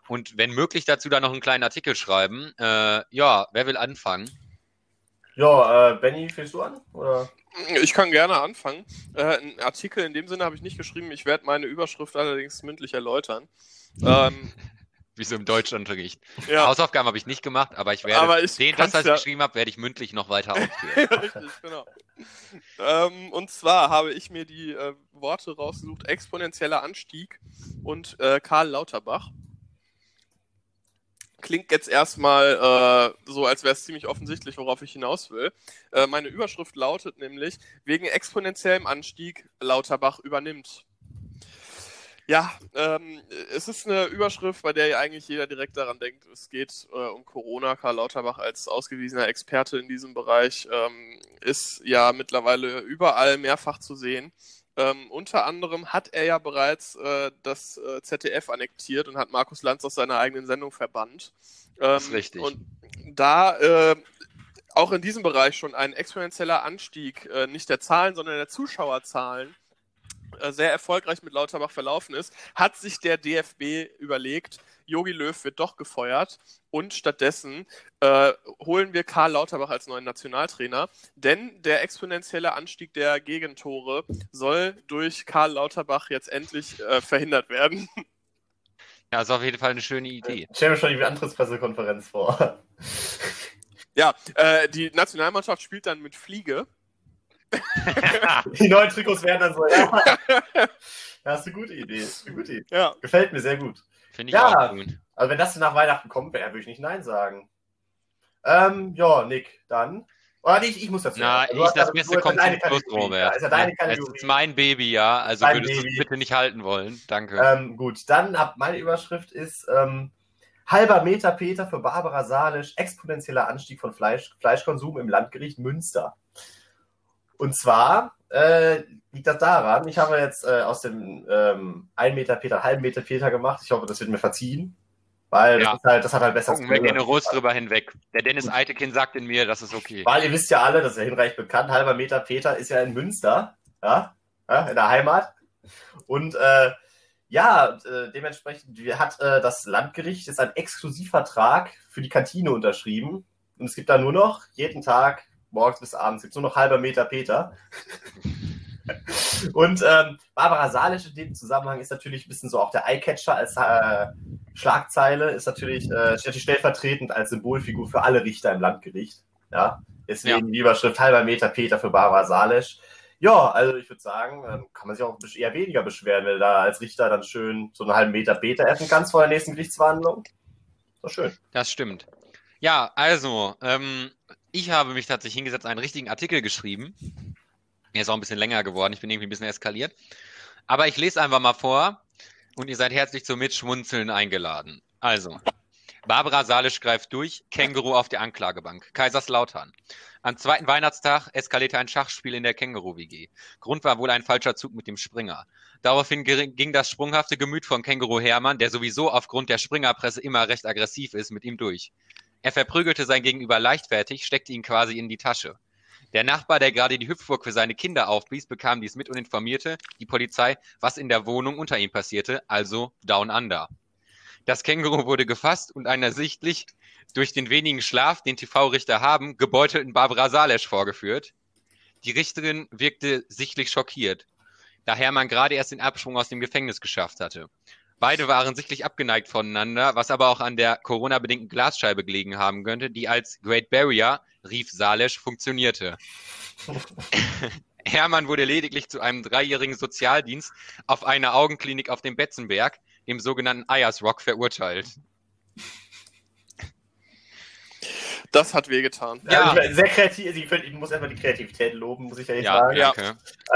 Und wenn möglich dazu dann noch einen kleinen Artikel schreiben. Äh, ja, wer will anfangen? Ja, äh, Benny, fängst du an? Oder? Ich kann gerne anfangen. Äh, einen Artikel in dem Sinne habe ich nicht geschrieben. Ich werde meine Überschrift allerdings mündlich erläutern. Ähm, Wie so im Deutschunterricht. ja, Hausaufgaben habe ich nicht gemacht, aber ich werde Aber ich den, das, was ja- ich geschrieben habe, werde ich mündlich noch weiter ausführen. richtig, genau. Ähm, und zwar habe ich mir die äh, Worte rausgesucht: exponentieller Anstieg und äh, Karl Lauterbach. Klingt jetzt erstmal äh, so, als wäre es ziemlich offensichtlich, worauf ich hinaus will. Äh, meine Überschrift lautet nämlich: Wegen exponentiellem Anstieg Lauterbach übernimmt. Ja, ähm, es ist eine Überschrift, bei der eigentlich jeder direkt daran denkt, es geht äh, um Corona. Karl Lauterbach als ausgewiesener Experte in diesem Bereich ähm, ist ja mittlerweile überall mehrfach zu sehen. Ähm, unter anderem hat er ja bereits äh, das äh, ZDF annektiert und hat Markus Lanz aus seiner eigenen Sendung verbannt. Ähm, Das ist richtig. Und da äh, auch in diesem Bereich schon ein exponentieller Anstieg äh, nicht der Zahlen, sondern der Zuschauerzahlen äh, sehr erfolgreich mit Lauterbach verlaufen ist, hat sich der DFB überlegt, Jogi Löw wird doch gefeuert und stattdessen äh, holen wir Karl Lauterbach als neuen Nationaltrainer, denn der exponentielle Anstieg der Gegentore soll durch Karl Lauterbach jetzt endlich äh, verhindert werden. Ja, ist auf jeden Fall eine schöne Idee. Ich stelle mir schon die Antrittspressekonferenz vor. ja, äh, die Nationalmannschaft spielt dann mit Fliege. Die neuen Trikots werden dann so, ja. Das ist eine gute Idee. Eine gute Idee. Ja, Gefällt mir sehr gut. Finde ich Ja. auch gut. Also wenn das nach Weihnachten kommt, wäre würde ich nicht Nein sagen. Ähm, ja, Nick, dann. Oder nicht, ich muss dazu. Na, ich, das Beste ja kommt zum Schluss. Robert. Ist ja deine Es Kategorie. ist mein Baby, ja. Also Dein würdest du es bitte nicht halten wollen. Danke. Ähm, gut, dann ab meine Überschrift ist ähm, halber Meter Peter für Barbara Salisch, exponentieller Anstieg von Fleisch, Fleischkonsum im Landgericht Münster. Und zwar äh, liegt das daran, ich habe jetzt äh, aus dem ähm, 1 Meter Peter, halben Meter Peter gemacht. Ich hoffe, das wird mir verziehen. Weil Ja. das, halt, das hat halt besser Gucken wir generös drüber hinweg. Der Dennis Eitekin sagt in mir, das ist okay. Weil ihr wisst ja alle, das ist ja hinreichend bekannt, halber Meter Peter ist ja in Münster, ja, ja in der Heimat. Und äh, ja, äh, dementsprechend hat äh, das Landgericht jetzt einen Exklusivvertrag für die Kantine unterschrieben. Und es gibt da nur noch jeden Tag, morgens bis abends, gibt nur noch halber Meter Peter. Und ähm, Barbara Salisch in dem Zusammenhang ist natürlich ein bisschen so auch der Eyecatcher als äh, Schlagzeile, ist natürlich, äh, natürlich stellvertretend als Symbolfigur für alle Richter im Landgericht. Ja, deswegen die Überschrift halber Meter Peter für Barbara Salisch. Ja, also ich würde sagen, ähm, kann man sich auch eher weniger beschweren, wenn du da als Richter dann schön so einen halben Meter Peter essen kannst vor der nächsten Gerichtsverhandlung. Doch schön. Das stimmt. Ja, also, ähm, ich habe mich tatsächlich hingesetzt, einen richtigen Artikel geschrieben. Er ist auch ein bisschen länger geworden, ich bin irgendwie ein bisschen eskaliert. Aber ich lese einfach mal vor und ihr seid herzlich zum Mitschmunzeln eingeladen. Also, Barbara Salisch greift durch, Känguru auf der Anklagebank, Kaiserslautern. Am zweiten Weihnachtstag eskalierte ein Schachspiel in der Känguru-WG. Grund war wohl ein falscher Zug mit dem Springer. Daraufhin ging das sprunghafte Gemüt von Känguru Hermann, der sowieso aufgrund der Springerpresse immer recht aggressiv ist, mit ihm durch. Er verprügelte sein Gegenüber leichtfertig, steckte ihn quasi in die Tasche. Der Nachbar, der gerade die Hüpfburg für seine Kinder aufblies, bekam dies mit und informierte die Polizei, was in der Wohnung unter ihm passierte, also Down Under. Das Känguru wurde gefasst und einer sichtlich durch den wenigen Schlaf, den TV-Richter haben, gebeutelten Barbara Salesch vorgeführt. Die Richterin wirkte sichtlich schockiert, da Hermann gerade erst den Absprung aus dem Gefängnis geschafft hatte. Beide waren sichtlich abgeneigt voneinander, was aber auch an der Corona-bedingten Glasscheibe gelegen haben könnte, die als Great Barrier, rief Salesch, funktionierte. Hermann wurde lediglich zu einem dreijährigen Sozialdienst auf einer Augenklinik auf dem Betzenberg, dem sogenannten Ayers Rock, verurteilt. Das hat wehgetan. Ja. Ich war sehr kreativ. also Ich, find, ich muss erstmal die Kreativität loben, muss ich ehrlich Ja, sagen. ja. auf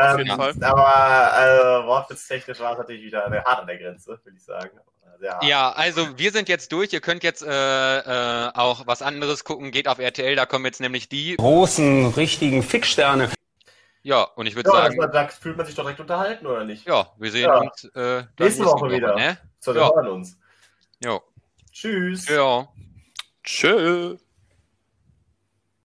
Ähm, jeden Fall. Aber äh, wortwitztechnisch war es natürlich wieder hart an der Grenze, würde ich sagen. Ja, also wir sind jetzt durch. Ihr könnt jetzt äh, äh, auch was anderes gucken. Geht auf RTL, da kommen jetzt nämlich die. großen, richtigen Fixsterne. Ja, und ich würde Ja, sagen, da fühlt man sich doch direkt unterhalten, oder nicht? ja, wir sehen Ja. uns äh, Nächste Woche wieder. Ne? So, wir Ja. hören uns. Jo. Tschüss. Ja. Tschö.